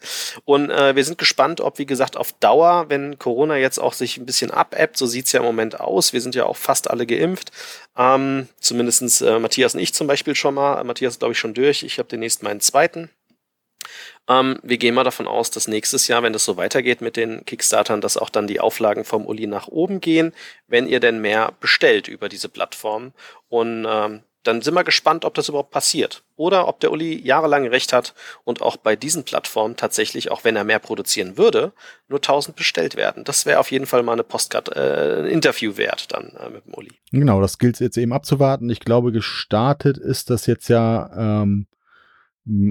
Und äh, wir sind gespannt, ob, wie gesagt, auf Dauer, wenn Corona jetzt auch sich ein bisschen abebbt, so sieht's ja im Moment aus. Wir sind ja auch fast alle geimpft. Ähm, zumindestens äh, Matthias und ich zum Beispiel schon mal. Matthias glaube ich, schon durch. Ich habe demnächst meinen zweiten. Ähm, wir gehen mal davon aus, dass nächstes Jahr, wenn das so weitergeht mit den Kickstartern, dass auch dann die Auflagen vom Uli nach oben gehen, wenn ihr denn mehr bestellt über diese Plattform. Und ähm, dann sind wir gespannt, ob das überhaupt passiert. Oder ob der Uli jahrelang recht hat und auch bei diesen Plattformen tatsächlich, auch wenn er mehr produzieren würde, nur 1000 bestellt werden. Das wäre auf jeden Fall mal eine Postcard, äh, ein Interview wert dann äh, mit dem Uli. Genau, das gilt jetzt eben abzuwarten. Ich glaube, gestartet ist das jetzt ja ähm,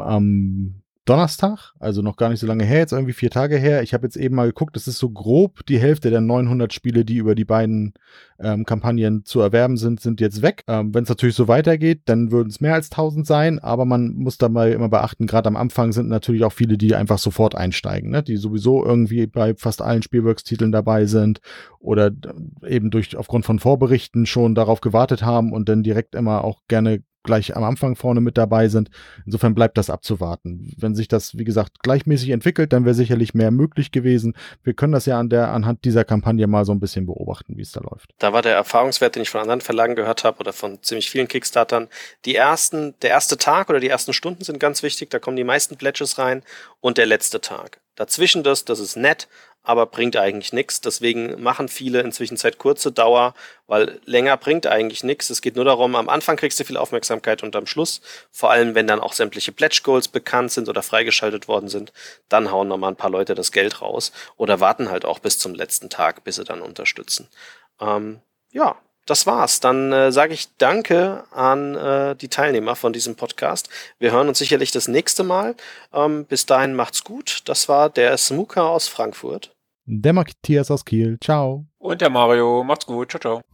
am Donnerstag, also noch gar nicht so lange her, jetzt irgendwie vier Tage her. Ich habe jetzt eben mal geguckt, das ist so grob die Hälfte der 900 Spiele, die über die beiden ähm, Kampagnen zu erwerben sind, sind jetzt weg. Ähm, Wenn es natürlich so weitergeht, dann würden es mehr als 1000 sein, aber man muss dabei immer beachten, gerade am Anfang sind natürlich auch viele, die einfach sofort einsteigen, ne? die sowieso irgendwie bei fast allen Spielworks-Titeln dabei sind oder eben durch aufgrund von Vorberichten schon darauf gewartet haben und dann direkt immer auch gerne gleich am Anfang vorne mit dabei sind. Insofern bleibt das abzuwarten. Wenn sich das, wie gesagt, gleichmäßig entwickelt, dann wäre sicherlich mehr möglich gewesen. Wir können das ja an der, anhand dieser Kampagne mal so ein bisschen beobachten, wie es da läuft. Da war der Erfahrungswert, den ich von anderen Verlagen gehört habe oder von ziemlich vielen Kickstartern. Die ersten, der erste Tag oder die ersten Stunden sind ganz wichtig. Da kommen die meisten Pledges rein und der letzte Tag. dazwischen das, das ist nett, aber bringt eigentlich nichts. Deswegen machen viele inzwischen Zeit kurze Dauer, weil länger bringt eigentlich nichts. Es geht nur darum, am Anfang kriegst du viel Aufmerksamkeit und am Schluss, vor allem wenn dann auch sämtliche Pledge Goals bekannt sind oder freigeschaltet worden sind, dann hauen nochmal ein paar Leute das Geld raus oder warten halt auch bis zum letzten Tag, bis sie dann unterstützen. Ähm, ja, das war's. Dann äh, sage ich Danke an äh, die Teilnehmer von diesem Podcast. Wir hören uns sicherlich das nächste Mal. Ähm, bis dahin macht's gut. Das war der Smuka aus Frankfurt. Der Matthias aus Kiel. Ciao. Und der Mario. Macht's gut. Ciao, ciao.